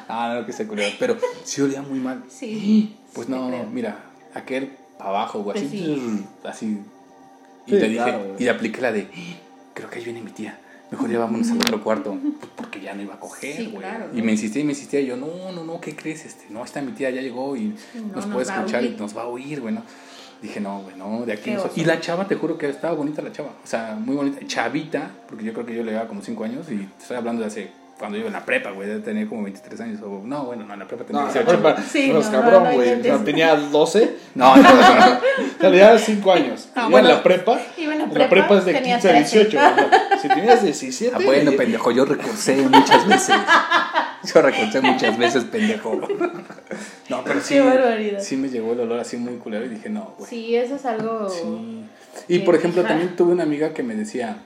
Ah, no, que se curioso. Pero sí olía muy mal. Sí. Pues sí te no, creo. mira, aquel para abajo, güey, Pues así, sí. así. Y Sí, le dije, claro, y apliqué la de, creo que ahí viene mi tía. Mejor ya vámonos al otro cuarto, pues porque ya no iba a coger, Sí, güey. claro, Y me insistía y me insistía, y yo, no, no, no, ¿qué crees? Este, no, está mi tía, ya llegó y no, nos nos puede escuchar y nos va a oír, güey, ¿no? Dije, no, güey, no, de aquí no soy. Y la chava, te juro que estaba bonita la chava. O sea, muy bonita. Chavita, porque yo creo que yo le daba como 5 años y te estoy hablando de hace. Cuando yo en la prepa, güey, debe tener como 23 años. O, no, bueno, no, en la prepa tenía No, 18. prepa, Sí, no, no, cabrón, no, no güey. o sea, inventes. tenía 12, No, no, no, no. tenía 5 años. Ah, Iba bueno, en la prepa. iba en la la prepa, prepa es de tenías 15 a 13. 18. güey. Si tenías 17. Ah, bueno, pendejo, yo recursé muchas veces. Yo recursé muchas veces, pendejo. No, pero sí. Qué barbaridad. Sí me llegó el olor así muy culero y dije, no, güey. Sí, eso es algo... Sí. Y por ejemplo, también tuve una amiga que me decía,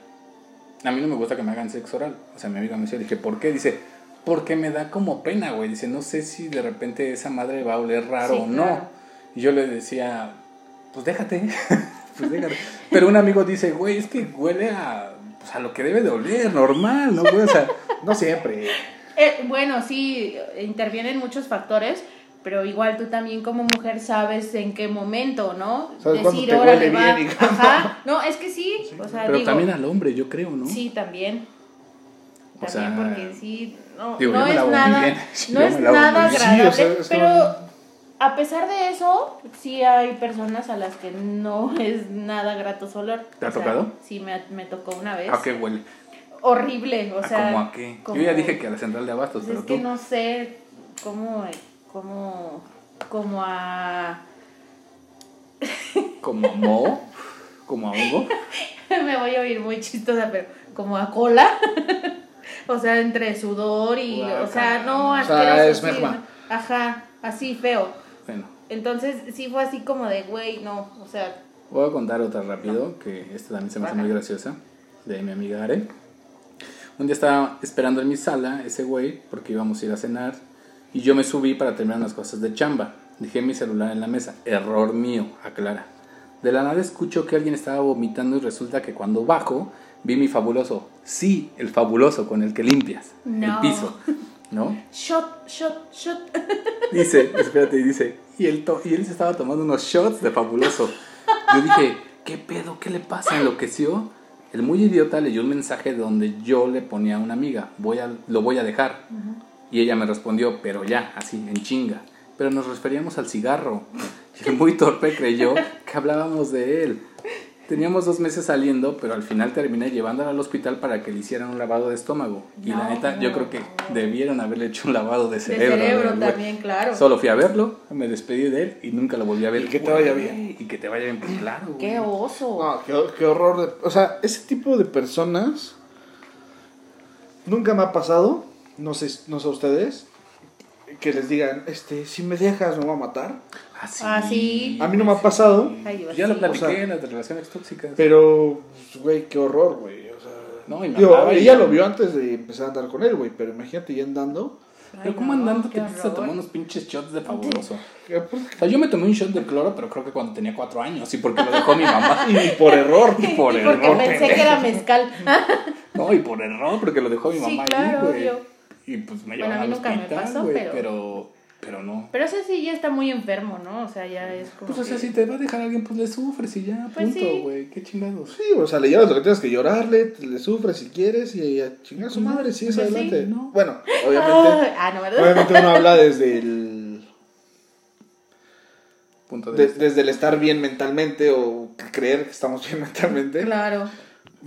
a mí no me gusta que me hagan sexo oral. O sea, mi amiga me decía, dije, ¿por qué? Dice, porque me da como pena, güey. Dice, no sé si de repente esa madre va a oler raro Sí, o no. claro. Y yo le decía, pues déjate, pues déjate. Pero un amigo dice, güey, es que huele a, pues, a lo que debe de oler, normal, ¿no, güey? O sea, No siempre. Eh, bueno, sí, intervienen muchos factores, pero igual tú también como mujer sabes en qué momento, ¿no? Sabes te órale, huele va. bien y cuándo- Ajá, no, es que sí, o sea, pero digo, también al hombre, yo creo, ¿no? sí, también. O También sea, porque sí, no, digo, no es nada, bien. no es nada. Sí, agradable, o sea, es pero como- a pesar de eso, sí hay personas a las que no es nada grato su olor. ¿Te ha O sea, tocado? Sí, me, me tocó una vez. ¿A qué huele? Horrible, o ¿A sea. cómo a qué? como- Yo ya dije que a la central de abastos, pues pero es que tú. no sé cómo, cómo, como a... Como mo, como a hongo. me voy a oír muy chistosa, pero como a cola. o sea, entre sudor y... O sea, no, O sea, es sí, merma. ¿no? Ajá, así feo. Bueno, Entonces sí fue así como de, güey, no, o sea, voy a contar otra rápido, que esta también se me hace muy graciosa, de mi amiga Are. Un día estaba esperando en mi sala ese güey, porque íbamos a ir a cenar, y yo me subí para terminar unas cosas de chamba. Dejé mi celular en la mesa. Error mío, aclara. De la nada escucho que alguien estaba vomitando y resulta que cuando bajo vi mi fabuloso. Sí, el fabuloso con el que limpias el piso. ¿No? shot, shot, shot. Dice, espérate, dice, y él, y él se estaba tomando unos shots de fabuloso. Yo dije, ¿qué pedo? ¿Qué le pasa? ¿Enloqueció? El muy idiota leyó un mensaje donde yo le ponía a una amiga, voy a, lo voy a dejar. Y ella me respondió, pero ya, así, en chinga. Pero nos referíamos al cigarro. Y el muy torpe creyó que hablábamos de él. Teníamos dos meses saliendo, pero al final terminé llevándola al hospital para que le hicieran un lavado de estómago. Y la No. neta, yo creo que debieron haberle hecho un lavado de De cerebro. cerebro güey. también, claro. Solo fui a verlo, me despedí de él y nunca lo volví a ver. Y que te vaya bien. Y que te vaya bien, pues claro. Qué oso. No, qué, qué horror. de- o sea, ese tipo de personas nunca me ha pasado. No sé, no sé a ustedes. Que les digan, este, si me dejas me voy a matar. Ah, sí. Ah, sí. A mí no me ha pasado. Ay, Ya lo sí. platiqué o sea, en las relaciones tóxicas. Pero, pues, güey, qué horror, güey. O sea, No, y ella ya- lo vio antes de empezar a andar con él, güey. Pero imagínate ya andando. Ay, Pero ¿cómo no, andando te empiezas a tomar unos pinches shots de fabuloso? que, pues, O sea, yo me tomé un shot de cloro, pero creo que cuando tenía cuatro años. Y porque lo dejó mi mamá. Y por error. Y por Y porque error. pensé que era mezcal. No, y por error, porque lo dejó mi Sí, mamá claro, ahí, güey. obvio. Y pues me Bueno, a mí al nunca me hospital, pasó, güey, pero- pero... pero... no. Pero ese sí ya está muy enfermo, ¿no? O sea, ya es como. Pues o sea, que- si te va a dejar alguien, pues le sufres y ya, Pues punto, sí. güey. Qué chingados. Sí, o sea, le llevas lo que tienes que llorarle, le sufres si quieres y a chingar a su madre, sigues Pues sí, adelante. ¿no? Bueno, obviamente, Ah, no, ¿verdad? obviamente uno habla desde el, Punto de de- vista. desde el estar bien mentalmente o creer que estamos bien mentalmente. Claro.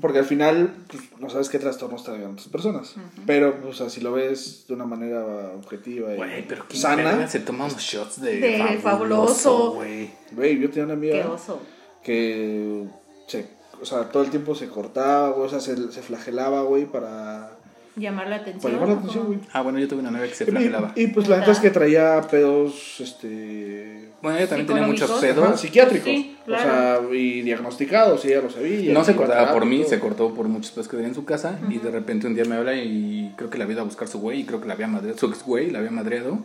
Porque al final, pues, no sabes qué trastornos traigan otras personas. Pero, o sea, si lo ves de una manera objetiva y Güey, pero qué sana. se toma unos shots de, De fabuloso, güey. Güey, yo tenía una Qué amiga oso. que se, o sea, todo el tiempo se cortaba, güey, o sea, se, se flagelaba, güey, para, Llamar la atención. para llamar la ¿o atención, güey. Ah, bueno, yo tuve una novia que se flagelaba. Y, y, pues la neta es que traía pedos, este... Bueno, ella también tenía muchos pedos. psiquiátricos. Sí, O sea, y diagnosticados, ella lo sabía. No se cortaba por mí, se cortó por muchos pedos que tenía en su casa. Y de repente un día me habla y creo que la había ido a buscar su güey. Y creo que la había madreado, su ex güey la había madreado.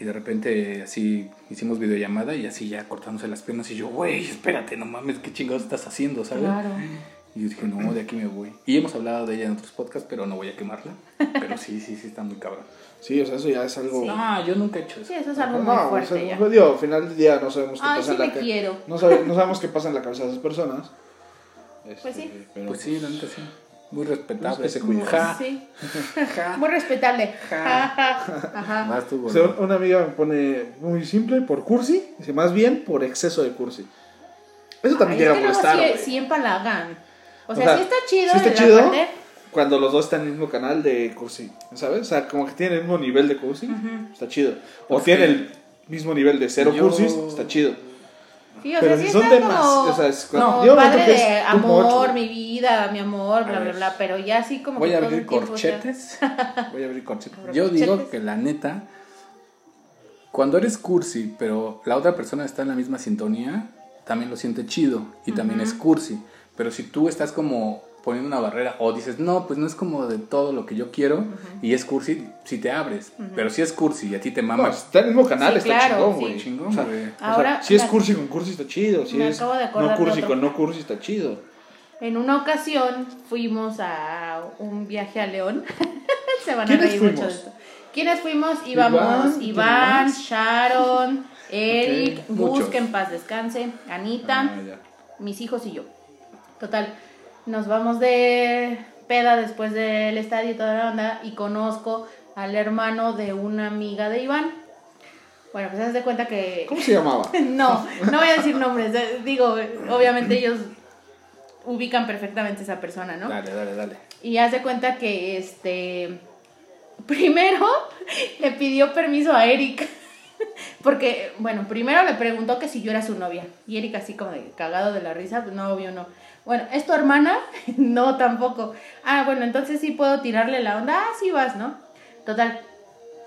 Y de repente así hicimos videollamada y así ya cortándose las piernas. Y yo, güey, espérate, no mames, ¿qué chingados estás haciendo, sabes? Claro. Y yo dije, no, de aquí me voy. Y hemos hablado de ella en otros podcasts, pero no voy a quemarla. Pero sí, sí, sí, está muy cabrón. Sí, o sea, eso ya es algo... No, yo nunca he hecho eso. Sí, eso es algo No, muy o fuerte sea, ya. pues, digo, al final del día no sabemos qué Ay, pasa sí en la me ca- quiero. No, sabe- no sabemos qué pasa en la cabeza de esas personas. Este, Pues sí. pero- Pues sí, la neta sí. Muy respetable. Pues que se cuide. Ja. Sí. Muy respetable. Ja, ja. Ajá. Tú, O sea, una amiga me pone muy simple por cursi, dice más bien por exceso de cursi. Eso también Ay, llega a es que luego molestar, sí, güey. sí empalagan. O O sea, sea, sí está chido. sí está la chido. parte- Cuando los dos están en el mismo canal de cursi, ¿sabes? O sea, como que tienen el mismo nivel de cursi, está chido. O Pues tienen el mismo nivel de cero Yo- cursis, está chido. Sí, o Pero sea, si son temas, como, o sea, es como cuando- yo noto padre que de es too amor, mi vida, mi amor, bla, bla, bla. Pero ya así como Voy que a abrir corchetes. Voy a abrir corchetes. Yo digo que la neta, cuando eres cursi, pero la otra persona está en la misma sintonía, también lo siente chido y también es cursi. Pero si tú estás como poniendo una barrera o dices, no, pues no es como de todo lo que yo quiero y es cursi, si te abres. Pero si es cursi y a ti te No, mama, está en el mismo canal, Sí, está claro, chingón, sí. güey. chingón, O sea, güey. o sea, Ahora, si es cursi con cursi está chido, si me es acabo de no cursi con no cursi está chido. En una ocasión fuimos a un viaje a León. Se van a ¿Quiénes reír mucho fuimos? de esto. ¿Quiénes fuimos? Íbamos Iván, ¿quién Iván? Sharon, Eric, Ok, Gus, muchos. que en paz descanse, Anita, Ah, mis hijos y yo. Total, nos vamos de peda después del estadio y toda la onda y conozco al hermano de una amiga de Iván. Bueno, pues haz de cuenta que... ¿Cómo se llamaba? No, no voy a decir nombres. eh, Digo, obviamente ellos ubican perfectamente a esa persona, ¿no? dale, dale, dale. Y haz de cuenta que este primero le pidió permiso a Eric. Porque, bueno, primero le preguntó que si yo era su novia. Y Eric así como de cagado de la risa, pues no, obvio no. Bueno, ¿es tu hermana? no, tampoco. Ah, bueno, entonces sí puedo tirarle la onda. Ah, sí vas, ¿no? Total.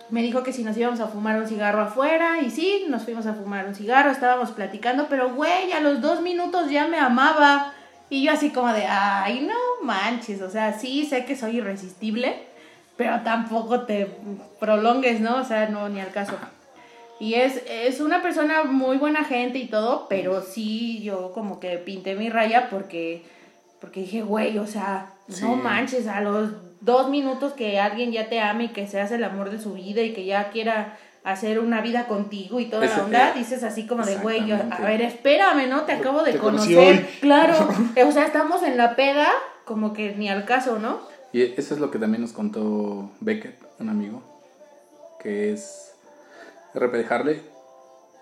Me dijo que si nos íbamos a fumar un cigarro afuera. Y sí, nos fuimos a fumar un cigarro, estábamos platicando. Pero, güey, a los dos minutos ya me amaba. Y yo así como de, ay, no manches. O sea, sí, sé que soy irresistible. Pero tampoco te prolongues, ¿no? O sea, no, ni al caso. Y es, es una persona muy buena gente y todo, pero sí yo como que pinté mi raya porque, porque dije, güey, o sea, Sí. no manches, a los dos minutos que alguien ya te ame y que seas el amor de su vida y que ya quiera hacer una vida contigo y toda Ese- la onda, eh, dices así como de, güey, yo- a ver, espérame, ¿no? Te acabo de Te conocer. Claro, o sea, estamos en la peda, como que ni al caso, ¿no? Y eso es lo que también nos contó Beckett, un amigo, que es RP de Harley.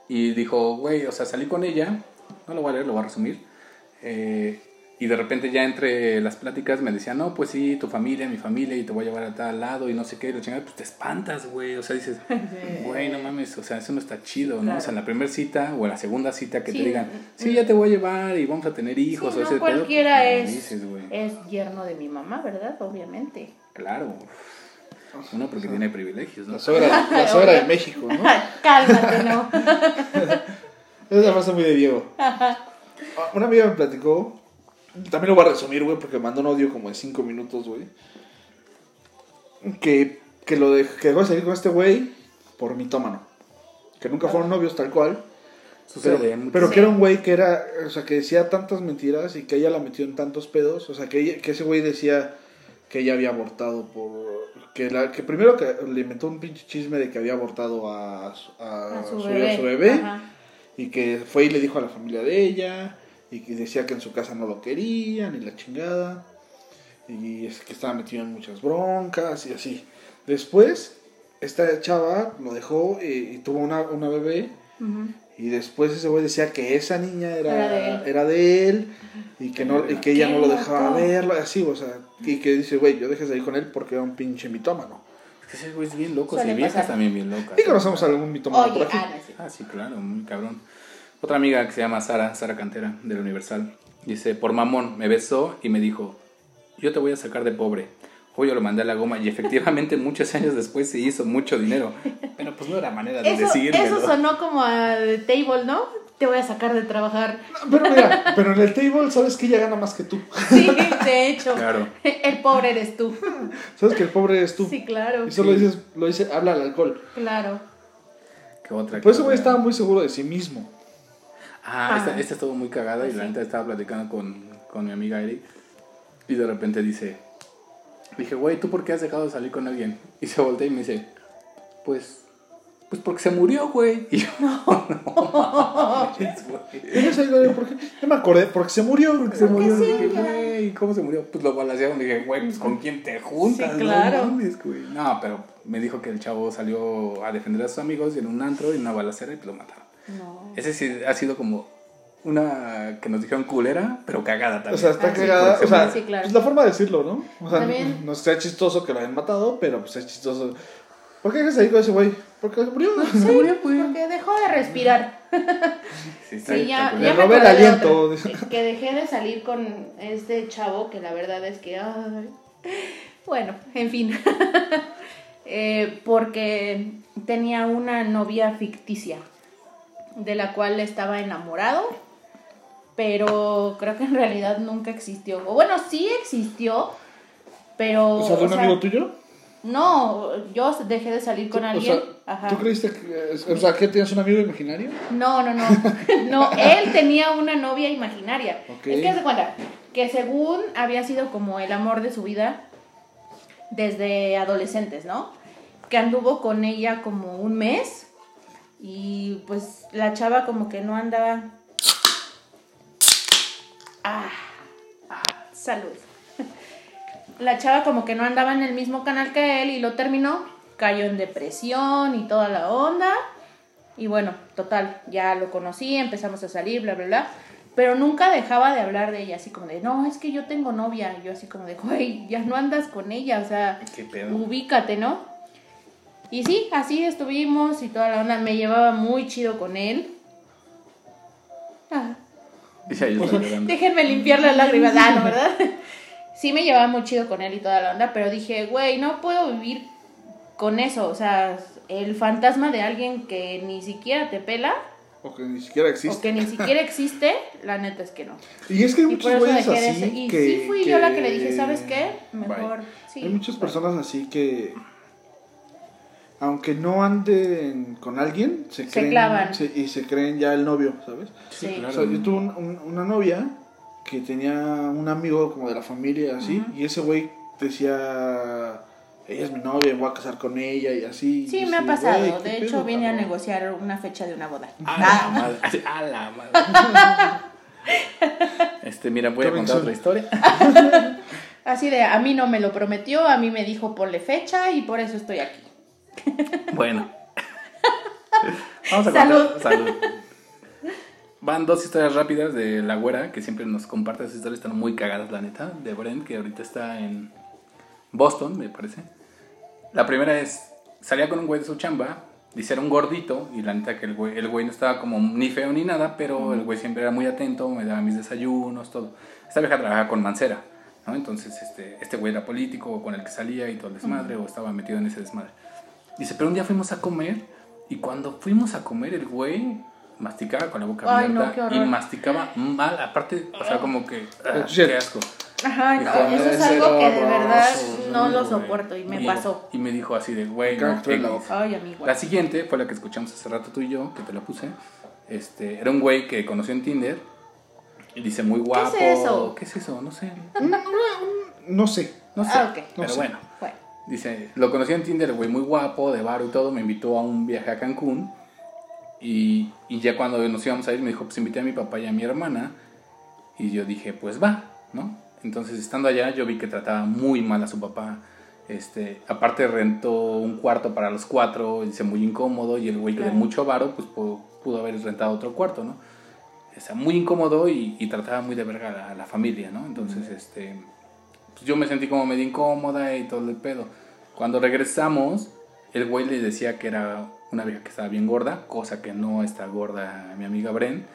Y dijo, güey, o sea, salí con ella, no lo voy a leer, lo voy a resumir. eh, y de repente ya entre las pláticas me decía, no, pues sí, tu familia, mi familia, y te voy a llevar a tal lado, y no sé qué, y la chingada, pues te espantas, güey. O sea, dices, güey, no mames, o sea, eso no está chido, ¿no? Claro. O sea, en la primera cita o en la segunda cita que Sí, te digan, sí, ya te voy a llevar y vamos a tener hijos, Sí, o no ese pedo, pues, cualquiera es, dices, es yerno de mi mamá, ¿verdad? Obviamente. Claro. Uno porque tiene privilegios, ¿no? La suegra, la suegra de México, ¿no? Cálmate, ¿no? Es una frase muy de Diego. Ah, Una amiga me platicó. También lo voy a resumir, güey, porque mandó un audio como de 5 minutos, güey. Que, que lo de, que dejó de salir con este güey por mitómano. Que nunca fueron novios tal cual. Sucede Pero, pero que era un güey que era, o sea, que decía tantas mentiras y que ella la metió en tantos pedos. O sea, que, ella- que ese güey decía que ella había abortado por. Que, la, que primero que le inventó un pinche chisme de que había abortado a, su- a A su su, bebé. a su bebé. Ajá. Y que fue y le dijo a la familia de ella. Y que decía que en su casa no lo querían y la chingada. Y es que estaba metido en muchas broncas y así. Después, esta chava lo dejó y, y tuvo una, una bebé. Y después ese güey decía que esa niña era, Era de él. era de él y que, no, y que ella no lo dejaba verlo, así, o sea, y que dice, güey, yo dejé de ir con él porque era un pinche mitómano. Es que ese güey es bien loco, y viejas pasar. también bien locas. Y conocemos a algún mitómano por aquí. ah, no. Ah, sí, claro, muy cabrón. Otra amiga que se llama Sara, Sara Cantera, de la Universal, dice, por mamón, me besó y me dijo, yo te voy a sacar de pobre. Hoy yo lo mandé a la goma y efectivamente muchos años después se hizo mucho dinero. Pero pues no era manera de Eso, eso sonó como a table, ¿no? Te voy a sacar de trabajar. Pero mira, pero en el table sabes que ella gana más que tú. Sí, de hecho. Claro. El pobre eres tú. Sabes que el pobre eres tú. Sí, claro. Y solo dices, lo dice, habla al alcohol. Claro. ¿Qué otra? Por eso ¿Qué güey estaba muy seguro de sí mismo. Ah, Ah. esta, esta estuvo muy cagada y la sí. neta estaba platicando con, con mi amiga Eric. Y de repente dice, dije, güey, ¿tú por qué has dejado de salir con alguien? Y se voltea y me dice, pues, pues porque se murió, güey. Y yo, no, mames, güey. Y yo sé, güey, ¿por qué? Yo me acordé, porque se murió. Porque se murió. sí, güey, ¿cómo se murió? Pues lo balacearon. Dije, güey, pues con quién te juntas, Sí, claro. No, mames, güey. No, pero me dijo que el chavo salió a defender a sus amigos y en un antro y una balacera y pues lo mataron. No. Ese sí ha sido como una que nos dijeron culera, pero cagada también. O sea, está Ah, cagada. o sea, ejemplo. Sí, claro. es la forma de decirlo, ¿no? O sea, También- no sea chistoso que lo hayan matado, pero pues es chistoso. ¿Por qué dejas ahí con ese güey? Porque se murió. Sí, porque dejó de respirar. Sí, está- Sí, está ya, me robé el aliento. otro, Que dejé de salir con este chavo, que la verdad es que. ay, bueno, en fin. Eh, porque tenía una novia ficticia, de la cual estaba enamorado, pero creo que en realidad nunca existió. O bueno, sí existió, pero. O sea, de un o sea, amigo tuyo. No, yo dejé de salir con O alguien. sea, Ajá. ¿tú creíste que. O sea, que tienes un amigo imaginario? No, no, no. No, él tenía una novia imaginaria. Es que se cuenta que según había sido como el amor de su vida desde adolescentes, ¿no? Que anduvo con ella como un mes y pues la chava como que no andaba... Ah, ah, salud. La chava como que no andaba en el mismo canal que él y lo terminó, cayó en depresión y toda la onda. Y bueno, total, ya lo conocí, empezamos a salir, bla, bla, bla. Pero nunca dejaba de hablar de ella, así como de, no, es que yo tengo novia. Y yo así como de, güey, ya no andas con ella, o sea, ubícate, ¿no? Y sí, así estuvimos y toda la onda. Me llevaba muy chido con él. Ah, déjenme limpiar las lágrimas. Ah, no, ¿verdad? Sí me llevaba muy chido con él y toda la onda, pero dije, güey, no puedo vivir con eso. O sea, el fantasma de alguien que ni siquiera te pela O que ni siquiera o existe. que ni siquiera existe, la neta es que no. Y es que hay muchos güeyes de así. ser. Y que, sí fui yo la que le dije, ¿sabes qué? Mejor. Sí, Hay muchas personas así que. Aunque no anden con alguien, se, Se creen. clavan. se- y se creen ya el novio, ¿sabes? Sí, Sí. claro. O sea, yo tuve un- un- una novia que tenía un amigo como de la familia, así, y ese güey decía, ella es mi novia, voy a casar con ella y así. Sí, y me ha pasado. güey, ¿qué De hecho, pedo, vine a negociar una fecha de una boda. A Ah, la madre. A la madre. Este, mira, voy a contar otra historia. Así de, a mí no me lo prometió, a mí me dijo ponle fecha y por eso estoy aquí. Bueno. Vamos a Salud. contar. Salud. Van dos historias rápidas de la güera, que siempre nos comparte esas historias, están muy cagadas, la neta, de Brent, que ahorita está en Boston, me parece. La primera es, salía con un güey de su chamba, dice era un gordito, y la neta que el güey, el güey no estaba como ni feo ni nada, pero el güey siempre era muy atento, me daba mis desayunos, todo. Esta vieja trabajaba con Mancera, ¿no? Entonces este, este güey era político, con el que salía y todo el desmadre, o estaba metido en ese desmadre. Dice, pero un día fuimos a comer, y cuando fuimos a comer, el güey masticaba con la boca Ay, abierta y masticaba mal, aparte, o sea, como que, ah, qué asco. Ajá, no, eso es algo que de verdad no lo soporto y me Y- pasó. Y me dijo así de, güey, no, que en la X". boca. Ay, amigo. La siguiente fue la que escuchamos hace rato tú y yo, que te la puse. Este, era un güey que conoció en Tinder y dice muy guapo. eso? ¿Qué es eso? No sé. No sé. No sé. Ah, ok. Pero No sé. bueno. Bueno, Dice, lo conocí en Tinder, güey, muy guapo, de bar y todo, me invitó a un viaje a Cancún y, y ya cuando nos íbamos a ir me dijo, pues invité a mi papá y a mi hermana y yo dije, pues va, ¿no? Entonces estando allá yo vi que trataba muy mal a su papá, este, aparte rentó un cuarto para los cuatro, dice muy incómodo y el güey que de Claro. mucho varo, pues pudo, pudo haber rentado otro cuarto, ¿no? O sea, muy incómodo y, y trataba muy de verga a la, a la familia, ¿no? Entonces, este, pues yo me sentí como medio incómoda y todo el pedo. Cuando regresamos, el güey le decía que era una vieja que estaba bien gorda, cosa que no está gorda mi amiga Bren.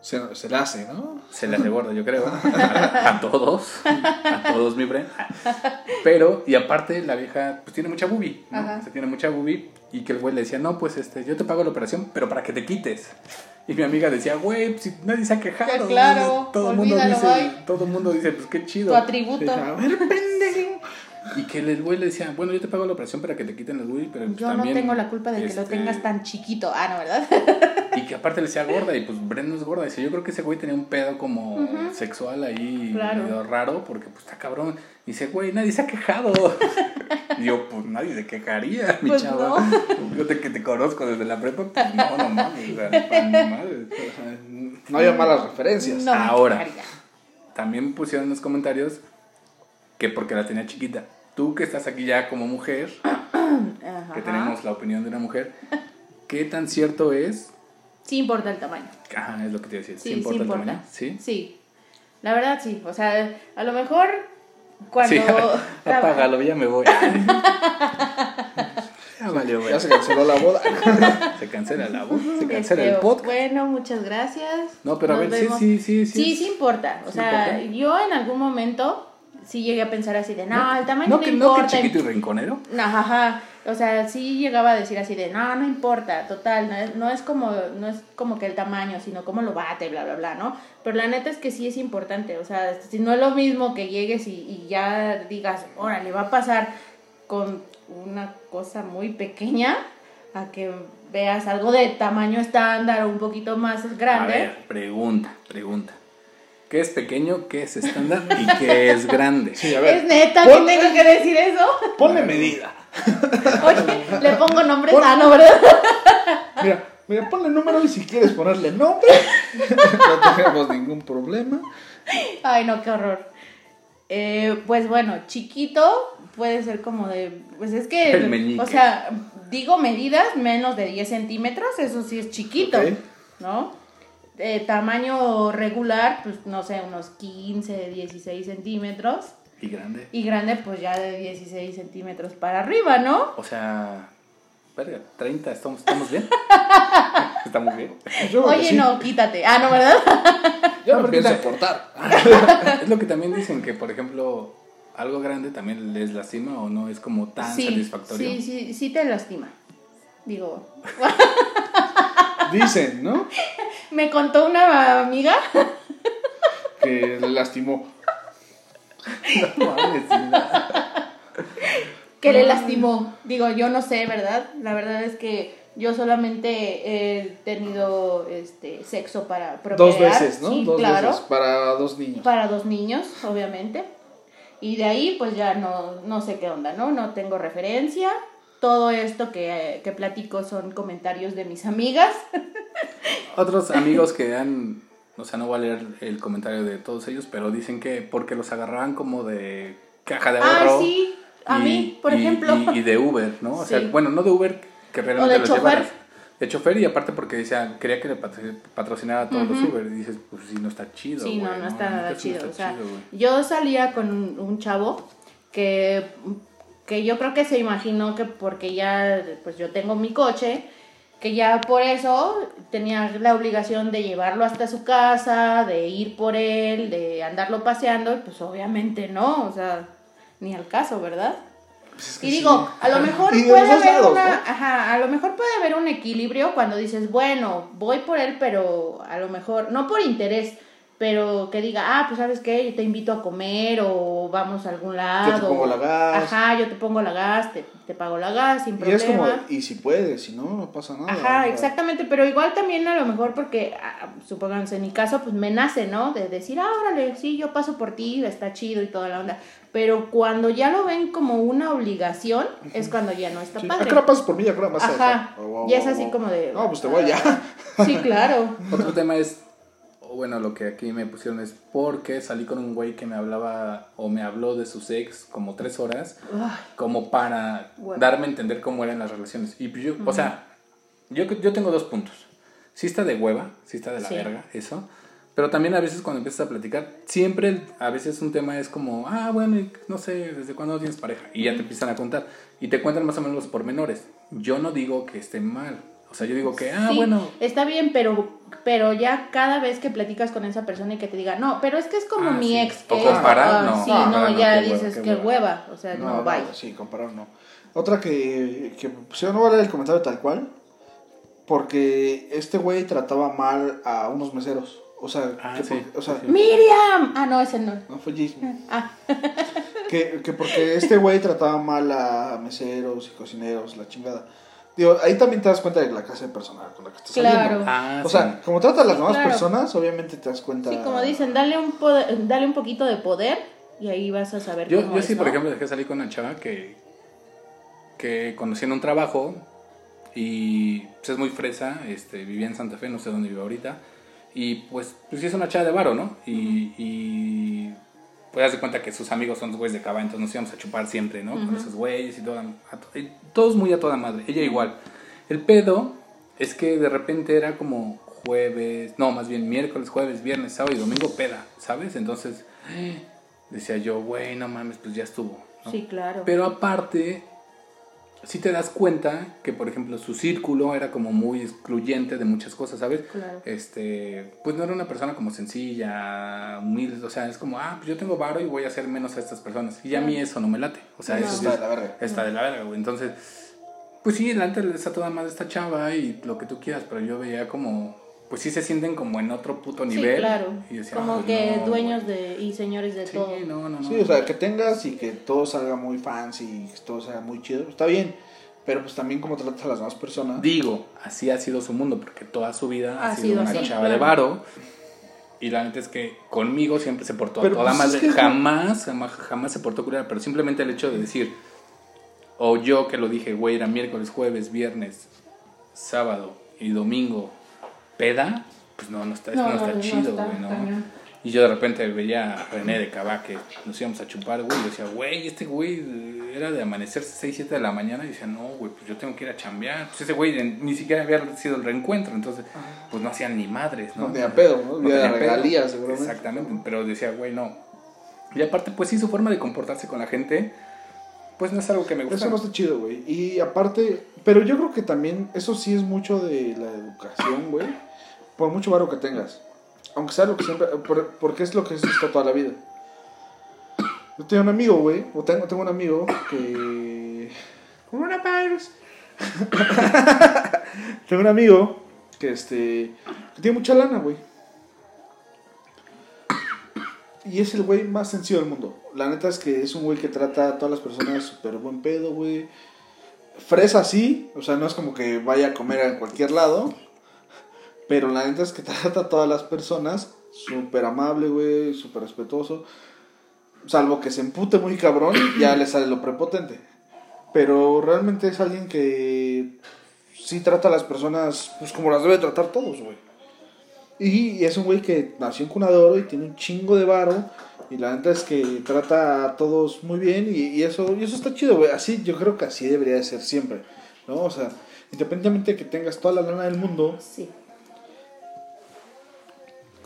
Se, se la hace, ¿no? Se le hace gorda, yo creo. A, a todos. A todos, mi Bren. Pero, y aparte, la vieja, pues tiene mucha boobie. ¿no? Ajá. O sea, tiene mucha boobie. Y que el güey le decía, no, pues este, yo te pago la operación, pero para que te quites. Y mi amiga decía, güey, pues, si nadie se ha quejado. Claro, todo el mundo dice, bye. todo el mundo dice, pues qué chido. tu atributo. A ver, pendejo. Y que el güey le decía, bueno, yo te pago la operación para que te quiten las boobie, pero Yo también, no tengo la culpa de que lo este, tengas tan chiquito. Ah, no, ¿verdad? Y que aparte le decía gorda, y pues Bren no es gorda. Dice, yo creo que ese güey tenía un pedo como sexual ahí Claro. medio raro, porque pues está cabrón. Dice, güey, nadie se ha quejado. y yo, pues nadie se quejaría, mi Pues chava. Yo te, que te conozco desde la prepa, pues no, no mames, o sea, No había malas referencias. No Ahora. También pusieron en los comentarios que porque la tenía chiquita. Tú que estás aquí ya como mujer, Ajá. que tenemos la opinión de una mujer, ¿qué tan cierto es sí importa el tamaño. Ajá, es lo que te iba a decir. Sí, ¿Sí importa el tamaño? Sí. Sí. La verdad sí. O sea, a lo mejor cuando. Sí, apágalo, ya me voy. ya. Ya se canceló la boda. Se cancela la voz, se cancela Este, el podcast. Bueno, muchas gracias. No, pero a Nos ver, sí, sí, sí, sí. Sí, sí importa. O Sí sea, importa. yo en algún momento sí llegué a pensar así de, no, el tamaño no, no, que, no importa. que chiquito y rinconero. Ajá, ajá. O sea, sí llegaba a decir así de, no, no importa, total, no es, no es como no es como que el tamaño, sino cómo lo bate, bla, bla, bla, ¿no? Pero la neta es que sí es importante, o sea, si no es lo mismo que llegues y, y ya digas, órale, va a pasar con una cosa muy pequeña a que veas algo de tamaño estándar o un poquito más A grande. ver, pregunta, pregunta. ¿Qué es pequeño, qué es estándar y qué es grande? Sí, a ¿Es ver. neta Pon- que tengo que decir eso? Ponle medida. Oye, le pongo nombre Pon- sano, ¿verdad? Mira, mira, ponle número y si quieres ponerle nombre, no tenemos ningún problema. Ay, no, qué horror. Eh, pues bueno, chiquito puede ser como de. Pues es que. El meñique. O sea, digo medidas menos de 10 centímetros, eso sí es chiquito, Ok. ¿no? Eh, tamaño regular, pues no sé, unos 15, 16 centímetros. Y grande. Y grande, pues ya de 16 centímetros para arriba, ¿no? O sea, verga, 30, ¿estamos, estamos bien? ¿Estamos bien? Yo Oye, sí. no, quítate. Ah, no, ¿verdad? Yo No, pienso ta- cortar. Es lo que también dicen que, por ejemplo, algo grande también les lastima o no es como tan sí, satisfactorio. sí, sí, sí te lastima. Digo, Dicen, ¿no? Me contó una amiga Que le lastimó. No mames, que le lastimó. Digo, yo no sé, ¿verdad? La verdad es que yo solamente he tenido este sexo para procrear. Dos veces, ¿no? Sí, dos claro. veces para dos niños. Para dos niños, obviamente. Y de ahí, pues ya no, no sé qué onda, ¿no? No tengo referencia. Todo esto que, que platico son comentarios de mis amigas. Otros amigos que han, o sea, no voy a leer el comentario de todos ellos, pero dicen que porque los agarraban como de caja de Ah, ahorro. sí, a y- mí, por y- ejemplo. Y, y de Uber, ¿no? O sea, bueno, no de Uber, que realmente de los chofer. llevaras. De chofer y aparte porque decía, quería que le patro- patrocinara a todos los Uber. Y dices, pues sí, no está chido. Sí, no, no está nada no chido. está o sea, chido, yo salía con un, un chavo que, que yo creo que se imaginó que porque ya, pues yo tengo mi coche, que ya por eso tenía la obligación de llevarlo hasta su casa, de ir por él, de andarlo paseando, y pues obviamente no, o sea, ni al caso, ¿verdad? Pues es que Y sí. digo, a lo mejor Y puede haber lados, una, ¿no? ajá, a lo mejor puede haber un equilibrio cuando dices, bueno, voy por él, pero a lo mejor, no por interés, pero que diga, ah, pues sabes qué, yo te invito a comer o vamos a algún lado. pongo la gas. Ajá, yo te pongo la gas, te, te pago la gas sin Y problema. es como, y si puedes, si no, no pasa nada. Ajá, exactamente, pero igual también a lo mejor porque, ah, supongamos en mi caso, pues me nace, ¿no? De decir, ah, órale, sí, yo paso por ti, está chido y toda la onda. Pero cuando ya lo ven como una obligación, es cuando ya no está Sí. padre. ¿A qué hora pasas por mí? ¿A qué hora más Ajá? Oh, y es así como de... No, pues te voy ya. Sí, claro. Otro tema es, bueno, lo que aquí me pusieron es porque salí con un güey que me hablaba o me habló de sus ex como tres horas, Ay, como para Bueno. darme a entender cómo eran las relaciones. Y yo, o sea, yo, yo tengo dos puntos. Sí está de hueva, sí está de la Sí. verga, eso. Pero también a veces cuando empiezas a platicar, siempre a veces un tema es como, ah, bueno, no sé, ¿desde cuándo tienes pareja? Y ya te empiezan a contar. Y te cuentan más o menos los pormenores. Yo no digo que esté mal. O sea, yo digo que, ah, sí, bueno, está bien, pero, pero ya cada vez que platicas con esa persona y que te diga, no, pero es que es como Ah, mi sí. ex. O que comparar, ah, no. Sí, No, no, no, ya dices qué que hueva. hueva. O sea, no, bye. Sí, comparar no. Otra que, que pusieron, no voy a leer el comentario tal cual, porque este güey trataba mal a unos meseros. O sea, Ah, que sí, o sea sí. Miriam. Ah, no, ese no. no fue Jason. Ah, Que, que porque este güey trataba mal a meseros y cocineros, la chingada. Digo, ahí también te das cuenta de la clase de persona con la que estás Claro. saliendo. ah, O sí. sea, como tratas a las Sí, nuevas claro. personas, obviamente te das cuenta. sí, como dicen, dale un, poder, dale un poquito de poder y ahí vas a saber Yo, cómo yo es, sí, por ejemplo, dejé salir con una chava que, que conocí en un trabajo y pues, es muy fresa, este, vivía en Santa Fe, no sé dónde vive ahorita, y pues, pues sí es una chava de varo, ¿no? Y, y pues haz de cuenta que sus amigos son los güeyes de cava, entonces nos íbamos a chupar siempre, ¿no? Con esos güeyes y, toda, a to- y todos muy a toda madre, ella igual. El pedo es que de repente era como jueves, no, más bien miércoles, jueves, viernes, sábado y domingo peda, ¿sabes? Entonces decía yo, güey, no mames, pues ya estuvo. ¿no? Sí, claro. Pero aparte, si te das cuenta que, por ejemplo, su círculo era como muy excluyente de muchas cosas, ¿sabes? Claro. Este, pues no era una persona como sencilla, humilde, o sea, es como, ah, pues yo tengo varo y voy a hacer menos a estas personas. Y a mí eso no me late. O sea, No. eso Está es- de la verga. Está de la verga, güey. Entonces, pues sí, delante está toda más esta chava y lo que tú quieras, pero yo veía como, pues sí se sienten como en otro puto Sí, nivel. claro. Y decía, Como "Ay, que no, dueños güey". de y señores de Sí, todo. no, no, no. Sí, o sea, que tengas y que todo salga muy fancy y que todo salga muy chido, está bien. Pero pues también como tratas a las demás personas. Digo, así ha sido su mundo, porque toda su vida ha, Ha sido, sido una así, chava claro. de varo. Y la neta es que conmigo siempre se portó a Pero, toda pues, madre. es que- Jamás, jamás, jamás se portó culera. Pero simplemente el hecho de decir, o yo que lo dije, güey, era miércoles, jueves, viernes, sábado y domingo, peda, pues no, no está, No, no, está no, no chido, güey, ¿no? Y yo de repente veía a René de Cabá que nos íbamos a chupar, güey, y yo decía, güey, este güey eh, era de amanecerse 6, 7 de la mañana, y decía, no, güey, pues yo tengo que ir a chambear. Pues ese güey eh, ni siquiera había sido el reencuentro, entonces, pues no hacían ni madres, ¿no? No tenía pedo, ¿no? De tenía pedo. seguramente. Exactamente, pero decía, güey, no. Y aparte, pues sí, su forma de comportarse con la gente, pues no es algo que me gusta. Eso no está chido, güey. Y aparte, pero yo creo que también eso sí es mucho de la educación, güey. Por mucho varo que tengas. Aunque sea lo que siempre. por- porque es lo que es esto toda la vida. Yo tengo un amigo, güey. O tengo, tengo un amigo que. Coronavirus. tengo un amigo que este. que tiene mucha lana, güey. Y es el güey más sencillo del mundo. La neta es que es un güey que trata a todas las personas súper buen pedo, güey. Fresa sí, o sea, no es como que vaya a comer en cualquier lado. Pero la neta es que trata a todas las personas súper amable, güey, súper respetuoso. Salvo que se empute muy cabrón, ya le sale lo prepotente. Pero realmente es alguien que sí trata a las personas pues como las debe tratar todos, güey. Y es un güey que nació en cuna de oro y tiene un chingo de varo. Y la neta es que trata a todos muy bien y, y eso, y eso está chido, güey. Así, yo creo que así debería de ser siempre, ¿no? O sea, independientemente de que tengas toda la lana del mundo, Sí.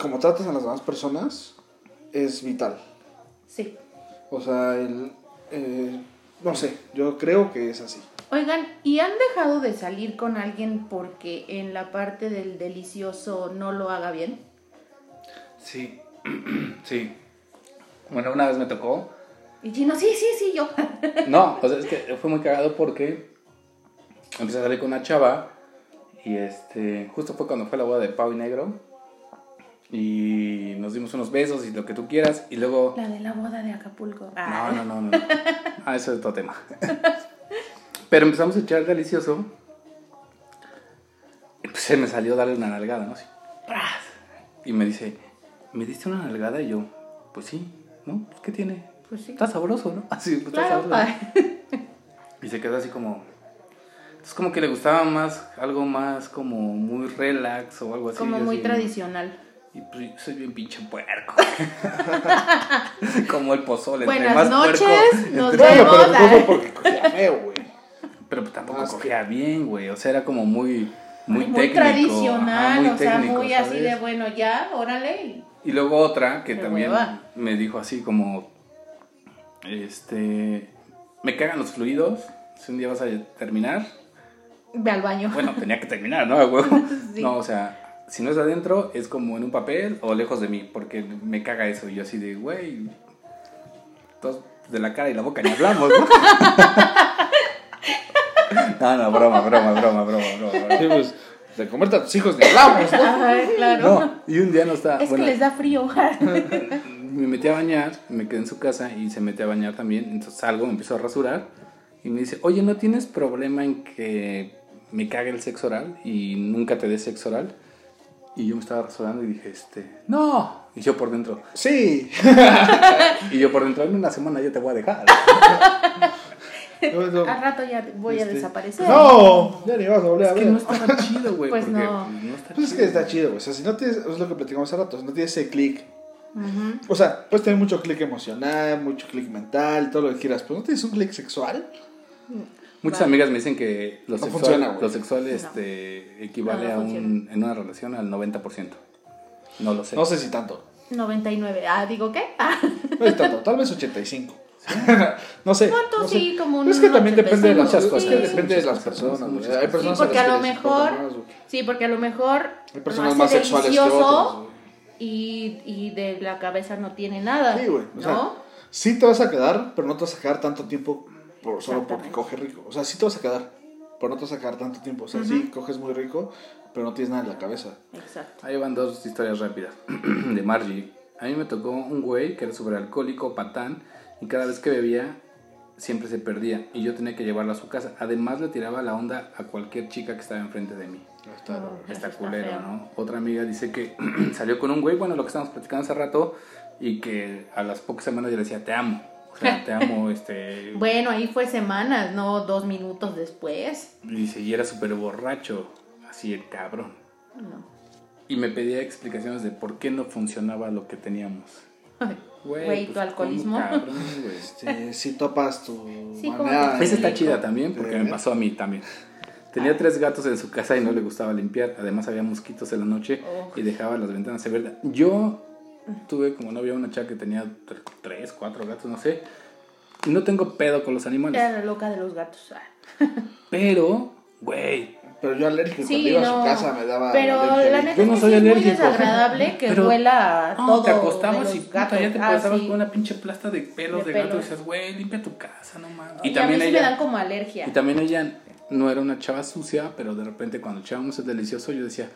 Como tratas a las demás personas, es vital. Sí. O sea, el, eh, no sé, yo creo que es así. Oigan, ¿y han dejado de salir con alguien porque en la parte del delicioso no lo haga bien? Sí, sí. Bueno, una vez me tocó. Y Gino, sí, sí, sí, yo. No, o sea, es que fue muy cagado porque empecé a salir con una chava y este, justo fue cuando fue la boda de Pau y Negro y nos dimos unos besos y lo que tú quieras y luego... La de la boda de Acapulco. No, Ah. no, no, no. Ah, eso es otro tema. Pero empezamos a echar delicioso y pues se me salió darle una nalgada, ¿no? Y me dice, ¿me diste una nalgada? Y yo, pues sí, ¿no? Pues, ¿Qué tiene? Pues sí. Está sabroso, ¿no? Así, pues, está sabroso. Y se quedó así como. Es como que le gustaba más, algo más como muy relax o algo así. como muy así, tradicional. Y pues soy bien pinche puerco. como el pozole. entre Buenas más noches, puerco, nos entre- Bueno, vemos. pero no fue porque cogía feo, güey. Pero pues tampoco Más cogía bien, güey. O sea, era como muy. Muy, muy técnico. tradicional, ajá, muy o sea, técnico, muy así de bueno, ya, órale. y- luego otra que también hueva. me dijo así como, este, me cagan los fluidos, si un día vas a terminar, Ve al baño. bueno, tenía que terminar, ¿no? A huevo. Sí. No, o sea, si no es adentro, es como en un papel o lejos de mí, porque me caga eso. Y yo así de, güey, todos de la cara y la boca ni hablamos, ¿no? no, no, broma, broma, broma, broma, broma. Sí, pues, de a tus hijos ni hablamos, ¿no? Ay, claro. No, y un día no estaba... es bueno, que les da frío. me metí a bañar, me quedé en su casa y se mete a bañar también. Entonces salgo, me empiezo a rasurar y me dice, oye, ¿no tienes problema en que me cague el sexo oral y nunca te dé sexo oral? Y yo me estaba rasurando y dije, este, no. Y yo por dentro, Sí. y yo por dentro, en una semana yo te voy a dejar. Al rato ya voy a Este, desaparecer. No, ya ni vas a volver a Es que ver. no estaba chido, güey. Pues porque, no. pues, no está Pues es que está chido, güey. O sea, si no tienes, es lo que platicamos hace rato, si no tienes ese click. Ujú. O sea, puedes tener mucho click emocional, mucho click mental, todo lo que quieras, pero no tienes un click sexual. Muchas Va. amigas me dicen que lo No sexual, funciona, lo sexual No. este, equivale No, no a un, en una relación al 90%. No lo sé. No sé si tanto. 99. Ah, digo, ¿qué? Ah, No es tanto, tal vez 85. no sé. ¿Cuánto? no sé. Sí, como un Es que también depende de las Muchas cosas. cosas, Es que depende de las personas. Hay personas Sí, porque a lo mejor- sí, porque a lo mejor Hay personas más sexuales que otras. y, y de la cabeza no tiene nada. Sí, güey. O sea, ¿No? sí te vas a quedar, pero no te vas a quedar tanto tiempo por, solo porque coge rico. O sea, sí te vas a quedar, pero no te vas a quedar tanto tiempo. O sea, sí coges muy rico, pero no tienes nada en la cabeza. Exacto. Ahí van dos historias rápidas de Margie. A mí me tocó un güey que era súper alcohólico, patán, y cada vez que bebía siempre se perdía y yo tenía que llevarlo a su casa. Además le tiraba la onda a cualquier chica que estaba enfrente de mí. Está, No. Eso Está está culero, feo. ¿no? Otra amiga dice que salió con un güey, bueno, lo que estábamos platicando hace rato, y que a las pocas semanas yo le decía, te amo. O sea, te amo, este... Bueno, ahí fue semanas, no dos minutos después. Y dice, y era súper borracho, así el cabrón. No. Y me pedía explicaciones de por qué no funcionaba lo que teníamos. Güey, tu alcoholismo. ¿cómo, cabrón, güey? Este, si topas tu Sí, como manera Esa está chida también porque me pasó a mí también. Tenía tres gatos en su casa y no le gustaba limpiar. Además había mosquitos en la noche Oh. y dejaba las ventanas abiertas. Yo tuve como novia una chava que tenía tre- tres, cuatro gatos, no sé. Y no tengo pedo con los animales. Era la loca de los gatos. Ah. Pero, güey, Pero yo alérgico, Sí, cuando iba no. a su casa me daba. Pero alergia. la neta Yo es no soy es muy desagradable que Pero- huela no, todo. te acostabas y gatos. ya te Ah, acostabas sí. con una pinche plasta de pelos De de, gato y dices, güey, limpia tu casa, no mames. Y, a mí sí me dan como alergia. Y también ella no era una chava sucia, pero de repente cuando echábamos el delicioso yo decía,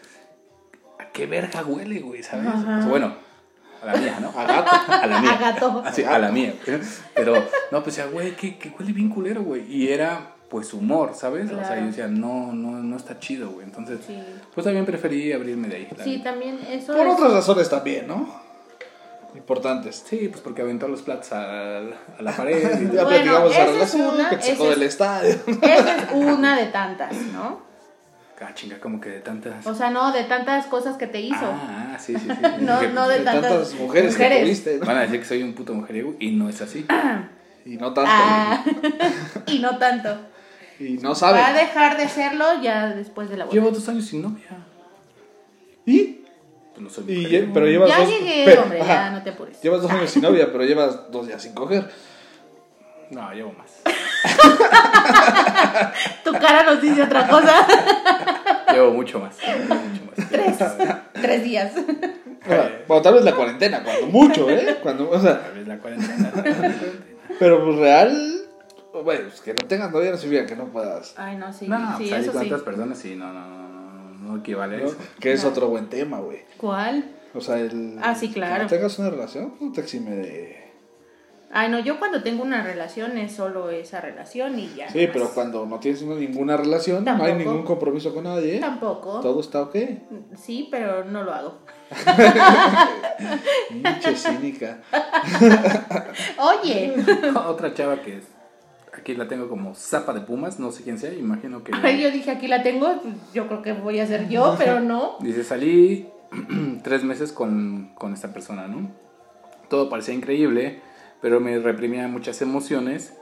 ¿a qué verga huele, güey? ¿Sabes? Ajá. O sea, bueno, a la mía, ¿no? A gato. A la mía. A gato. Así, a la mía. Pero, no, pues decía, güey, que, que huele bien culero, güey. Y era, pues, humor, ¿sabes? O sea, yo decía, no, no, no está chido, güey. Entonces, Sí. pues también preferí abrirme de ahí. Sí, también eso Por es- otras razones también, ¿no? Importantes. Sí, pues porque aventó los platos a, a la pared. y- Ya Bueno, platicamos esa la es relación, una, que te sacó del es- estadio. Esa es una de tantas, ¿no? Ah, chinga, como que de tantas. O sea, no, de tantas cosas que te hizo. Ah, sí, sí, sí. No, Dije, no de De tantas, tantas mujeres, que mujeres. tuviste, ¿no? Van a decir que soy un puto mujeriego y no es así. Y no tanto. Ah, y no tanto. Y no Va a dejar de serlo ya después de la boda. Llevo dos años sin novia. ¿Y? Pues no soy y pero llevas Ya dos. llegué, pero- hombre, ajá. ya no te apures. Llevas dos años sin novia, pero llevas dos días sin coger. No, llevo más. Tu cara nos dice otra cosa. Llevo mucho más. llevo mucho más. Tres. Tres días. Bueno, bueno, tal vez la cuarentena, cuando mucho, ¿eh? Cuando, o sea, Tal vez la cuarentena. pero pues real. Bueno, pues que no tengas novia no significa que no puedas. Ay, no, sí. No, sí, pues hay eso sí. cuántas personas sí, no, no, no, no, no equivale a ¿no? eso. Que es No. otro buen tema, güey. ¿Cuál? O sea, el. Ah, sí, claro. Que no tengas una relación, no te exime de. Ay, no, yo cuando tengo una relación es solo esa relación y ya. Sí, pero cuando no tienes ninguna relación, no hay ningún compromiso con nadie. Tampoco. Todo está ok. Sí, pero no lo hago. Pinche cínica. Oye. Otra chava que es, aquí la tengo como zapa de pumas, no sé quién sea, imagino que... Ay, yo dije, aquí la tengo, pues, yo creo que voy a ser yo, pero no. Dice, salí tres meses con, con esta persona, ¿no? Todo parecía increíble, pero me reprimía muchas emociones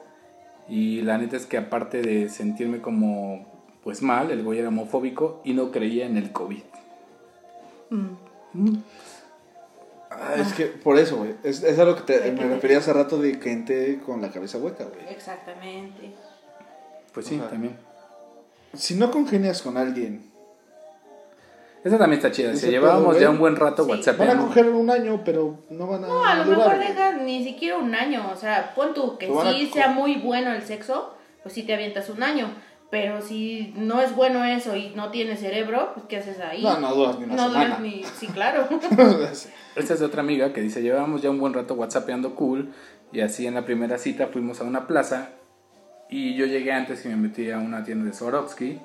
y la neta es que aparte de sentirme como pues mal, el güey era homofóbico y no creía en el COVID. Mm. Ah, es que por eso, güey. Es, es a lo que te- me refería hace rato de gente con la cabeza hueca, güey. Exactamente. Pues sí, también. Si no congenias con alguien, Esa también está chida. Se llevábamos ya un buen rato Sí. WhatsApp. van a coger un año, pero no van a. No, a lo durar, mejor güey. deja ni siquiera un año. O sea, pon tú que sí sea muy bueno el sexo, pues sí te avientas un año. Pero si no es bueno eso y no tienes cerebro, pues ¿qué haces ahí? No, no duras ni una No semana. duras ni. Sí, claro. Esta es de otra amiga que dice, llevábamos ya un buen rato whatsappeando cool y así en la primera cita fuimos a una plaza y yo llegué antes y me metí a una tienda de Swarovski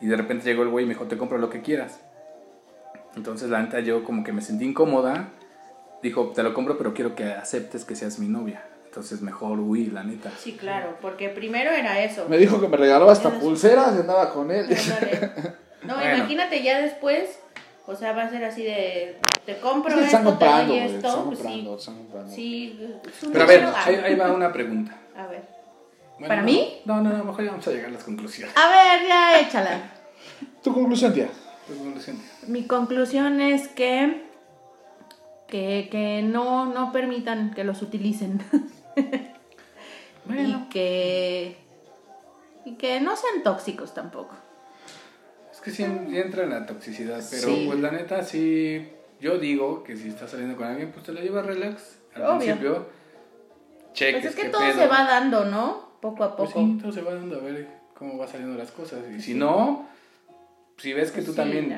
y de repente llegó el güey y me dijo, te compro lo que quieras. Entonces la neta yo como que me sentí incómoda, dijo, te lo compro pero quiero que aceptes que seas mi novia. Entonces mejor huí, la neta. Sí, claro, porque primero era eso. Me dijo que me regaló hasta pulseras y andaba con él. No, Bueno. imagínate ya después, o sea, va a ser así de, te compro están esto, te doy esto, están pues comprando, sí, están comprando. sí. es un Pero a ver, ah, ahí va una pregunta. A ver, Bueno, ¿Para no, mí? No, no, no, mejor ya vamos a llegar a las conclusiones. A ver, ya échala. Tu conclusión, tía. Mi conclusión es que, que, que no, no permitan que los utilicen. Bueno, Y que, y que no sean tóxicos tampoco. es que sí, entra en la toxicidad, pero Sí. pues la neta sí, yo digo que si estás saliendo con alguien, pues te la llevas relax. Al Obvio. principio, cheques Pues es que todo pedo. se va dando, ¿no? Poco a Pues poco. sí, todo se va dando a ver cómo va saliendo las cosas. Y si no, si ves que Pues tú sí, también,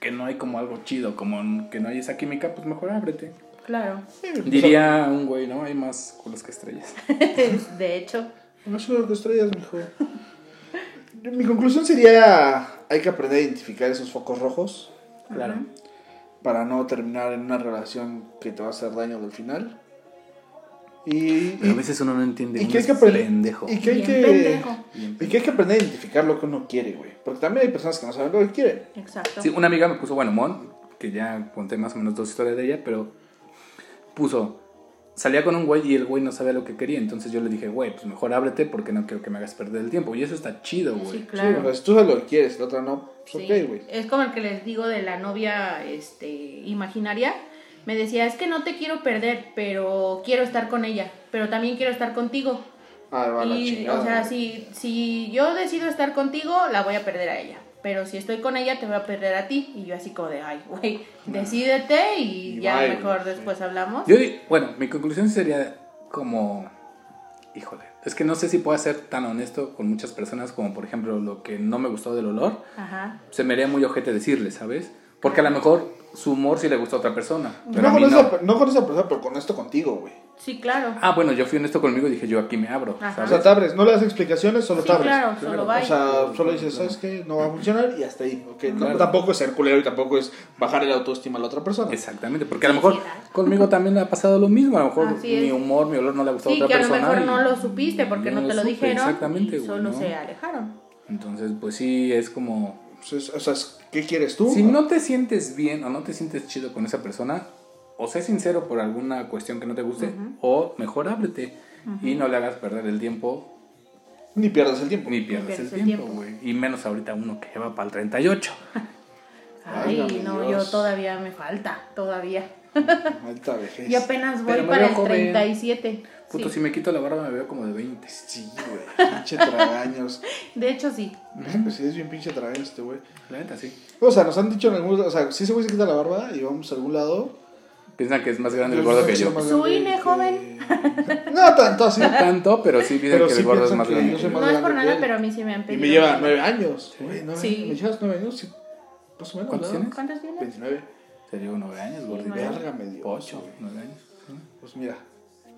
que no hay como algo chido, como que no hay esa química, pues mejor ábrete. Claro. Diría un güey, ¿no? Hay más culos que estrellas. De hecho, No solo que estrellas, mijo. Mi conclusión sería: hay que aprender a identificar esos focos rojos Claro. para no terminar en una relación que te va a hacer daño al final. Y, Pero a veces uno no entiende. y que hay que aprender. pendejo. Y que hay que, y que hay que aprender a identificar lo que uno quiere, güey. Porque también hay personas que no saben lo que quieren. exacto. Sí, una amiga me puso, bueno, Mon, que ya conté más o menos dos historias de ella, pero puso, salía con un güey y el güey no sabía lo que quería, entonces yo le dije, güey, pues mejor ábrete porque no quiero que me hagas perder el tiempo. Y eso está chido, güey. Sí, Sí, claro. o sea, si tú sabes lo que quieres, la otra no, pues Sí. ok, güey. Es como el que les digo de la novia este, imaginaria. Me decía, es que no te quiero perder, pero quiero estar con ella, pero también quiero estar contigo. Ah, va Y, o sea, si, si yo decido estar contigo, la voy a perder a ella. Pero si estoy con ella, te voy a perder a ti. Y yo así como de, ay, güey, decídete y, Y ya bye, mejor güey, después hablamos. Yo, bueno, mi conclusión sería como, híjole, es que no sé si puedo ser tan honesto con muchas personas como, por ejemplo, lo que no me gustó del olor, Ajá. se me haría muy ojete decirle, ¿sabes? Porque a lo mejor su humor sí le gustó a otra persona, pero no, a mí con no. esa, no con esa persona, pero con esto contigo, güey. Sí, claro. Ah, bueno, yo fui honesto conmigo y dije, yo aquí me abro, Ajá. O ¿sabes? sea, te abres, no le das explicaciones, solo Sí, te abres. claro, claro. solo O bye. O sea, solo dices, ¿sabes qué? No va a funcionar y hasta ahí. ok. No- tampoco es ser culero y tampoco es bajar el autoestima a la otra persona. Exactamente, porque a lo Sí, mejor sí, conmigo también ha pasado lo mismo, a lo mejor mi humor, mi olor no le ha gustado Sí, a que otra a lo persona. mejor y no lo supiste porque no, te lo supe, dijeron. Exactamente, y güey, solo ¿no? se alejaron. Entonces, pues sí, es como... Pues es- o sea, ¿qué quieres tú? Si no te sientes bien o no te sientes chido con esa persona, o sé sincero por alguna cuestión que no te guste, o mejor ábrete y no le hagas perder el tiempo Ni pierdas el tiempo. ni pierdas el el tiempo, güey. Y menos ahorita uno que va para el 38. Ay, Válgame no, Dios. yo todavía me falta, todavía. Alta vejez. Yo apenas voy para el joven. 37. Puto, Sí. si me quito la barba me veo como de 20. Sí, güey. Pinche tragaños. De hecho, sí. Pues sí, es bien pinche tragaños este güey. La neta, sí. O sea, nos han dicho en algún... O sea, si ese güey se quita la barba y vamos a algún lado... Piensan que es más grande el pues, gordo que yo. Su INE, que- joven. No tanto así. No tanto, pero sí Pero que el gordo es piensan más grande. No es por nada, pero a mí sí me han Y pedido. me lleva nueve años. Sí. Güey, nueve Sí. años. ¿Me llevas nueve años? Sí. Más o menos, ¿Cuántos tienes? ¿Cuántos tienes? 29. Te llevo 9 años, gordito. nueve. Válgame Dios, Ocho. 9 años. Pues mira,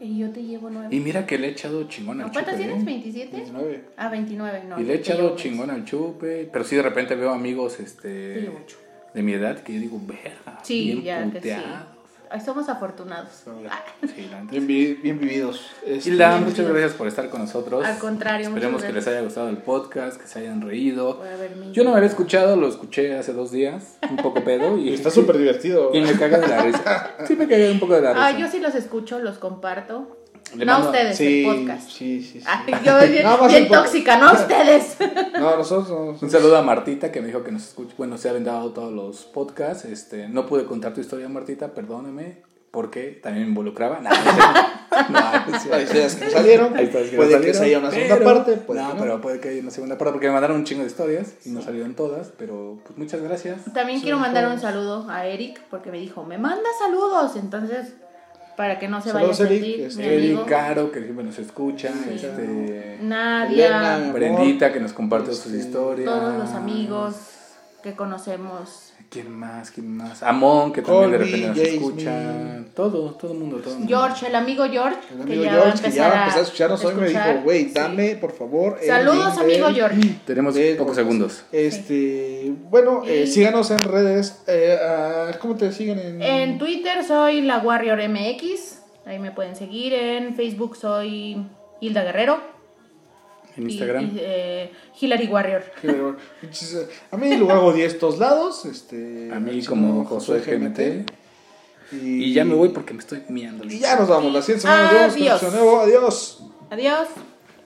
Y yo te llevo nueve. Y mira que le he echado chingón al ¿No, ¿Cuántos chupe. tienes? ¿eh? ¿27? 29. Ah, 29, no. y le he echado chingón al chupe. Pero sí, de repente veo amigos Te este de mi edad que yo digo, verga. Sí, bien ya que sí. Ay, somos afortunados. Ah, Sí, la. Bien, bien vividos. Este, Hilda, Bien, muchas gracias por estar con nosotros. Al contrario, muchas Esperemos que les haya gustado el podcast, que se hayan reído. Yo no me había escuchado, lo escuché hace dos días, un poco pedo. Y Está súper divertido. Y me caga de la risa. Sí, me cagué un poco de la risa. Ah, yo sí los escucho, los comparto. Le no a mando- ustedes, Sí, el podcast. sí, sí. sí. Ay, yo bien, Nada más bien tóxica, no a ustedes. No, nosotros. Un saludo a Martita que me dijo que nos escucha. Bueno, se ha vendado todos los podcasts. Este, no pude contar tu historia, Martita, perdóname. Porque también me involucraba. No, no. No, no. Hay historias que no salieron. Hay historias que puede no que se haya una segunda pero- parte. Puede no, que no. pero puede que haya una segunda parte porque me mandaron un chingo de historias y no salieron todas. Pero pues muchas gracias. También quiero mandar un saludo a Eric porque me dijo, me manda saludos. Entonces, para que no se Saludos, vaya a Eric, sentir, este, Eric amigo. Caro, que siempre nos escucha. Sí. Este, Nadia. Brendita, que nos comparte sus Este, historias. todos los amigos que conocemos. ¿Quién más? ¿Quién más? Amon, que también de repente nos escucha. Todo, todo el mundo, todo mundo. George, el amigo George, El que amigo ya George, que ya va a empezar a escucharnos hoy, me dijo, güey, Sí. dame, por favor. Saludos, amigo del- George. Tenemos del pocos segundos. Este, bueno, eh, síganos en redes. eh, ¿Cómo te siguen en...? En Twitter soy la Warrior MX, ahí me pueden seguir. En Facebook soy Hilda Guerrero. En y- Instagram. Y, eh, Hillary Warrior. Pinches, A mí luego hago 10 estos lados. Este, a mí como Josué GMT. Y, Y ya me voy porque me estoy miando. Y ya nos vamos. La siguiente semana nos vemos con Adiós. Adiós. Adiós.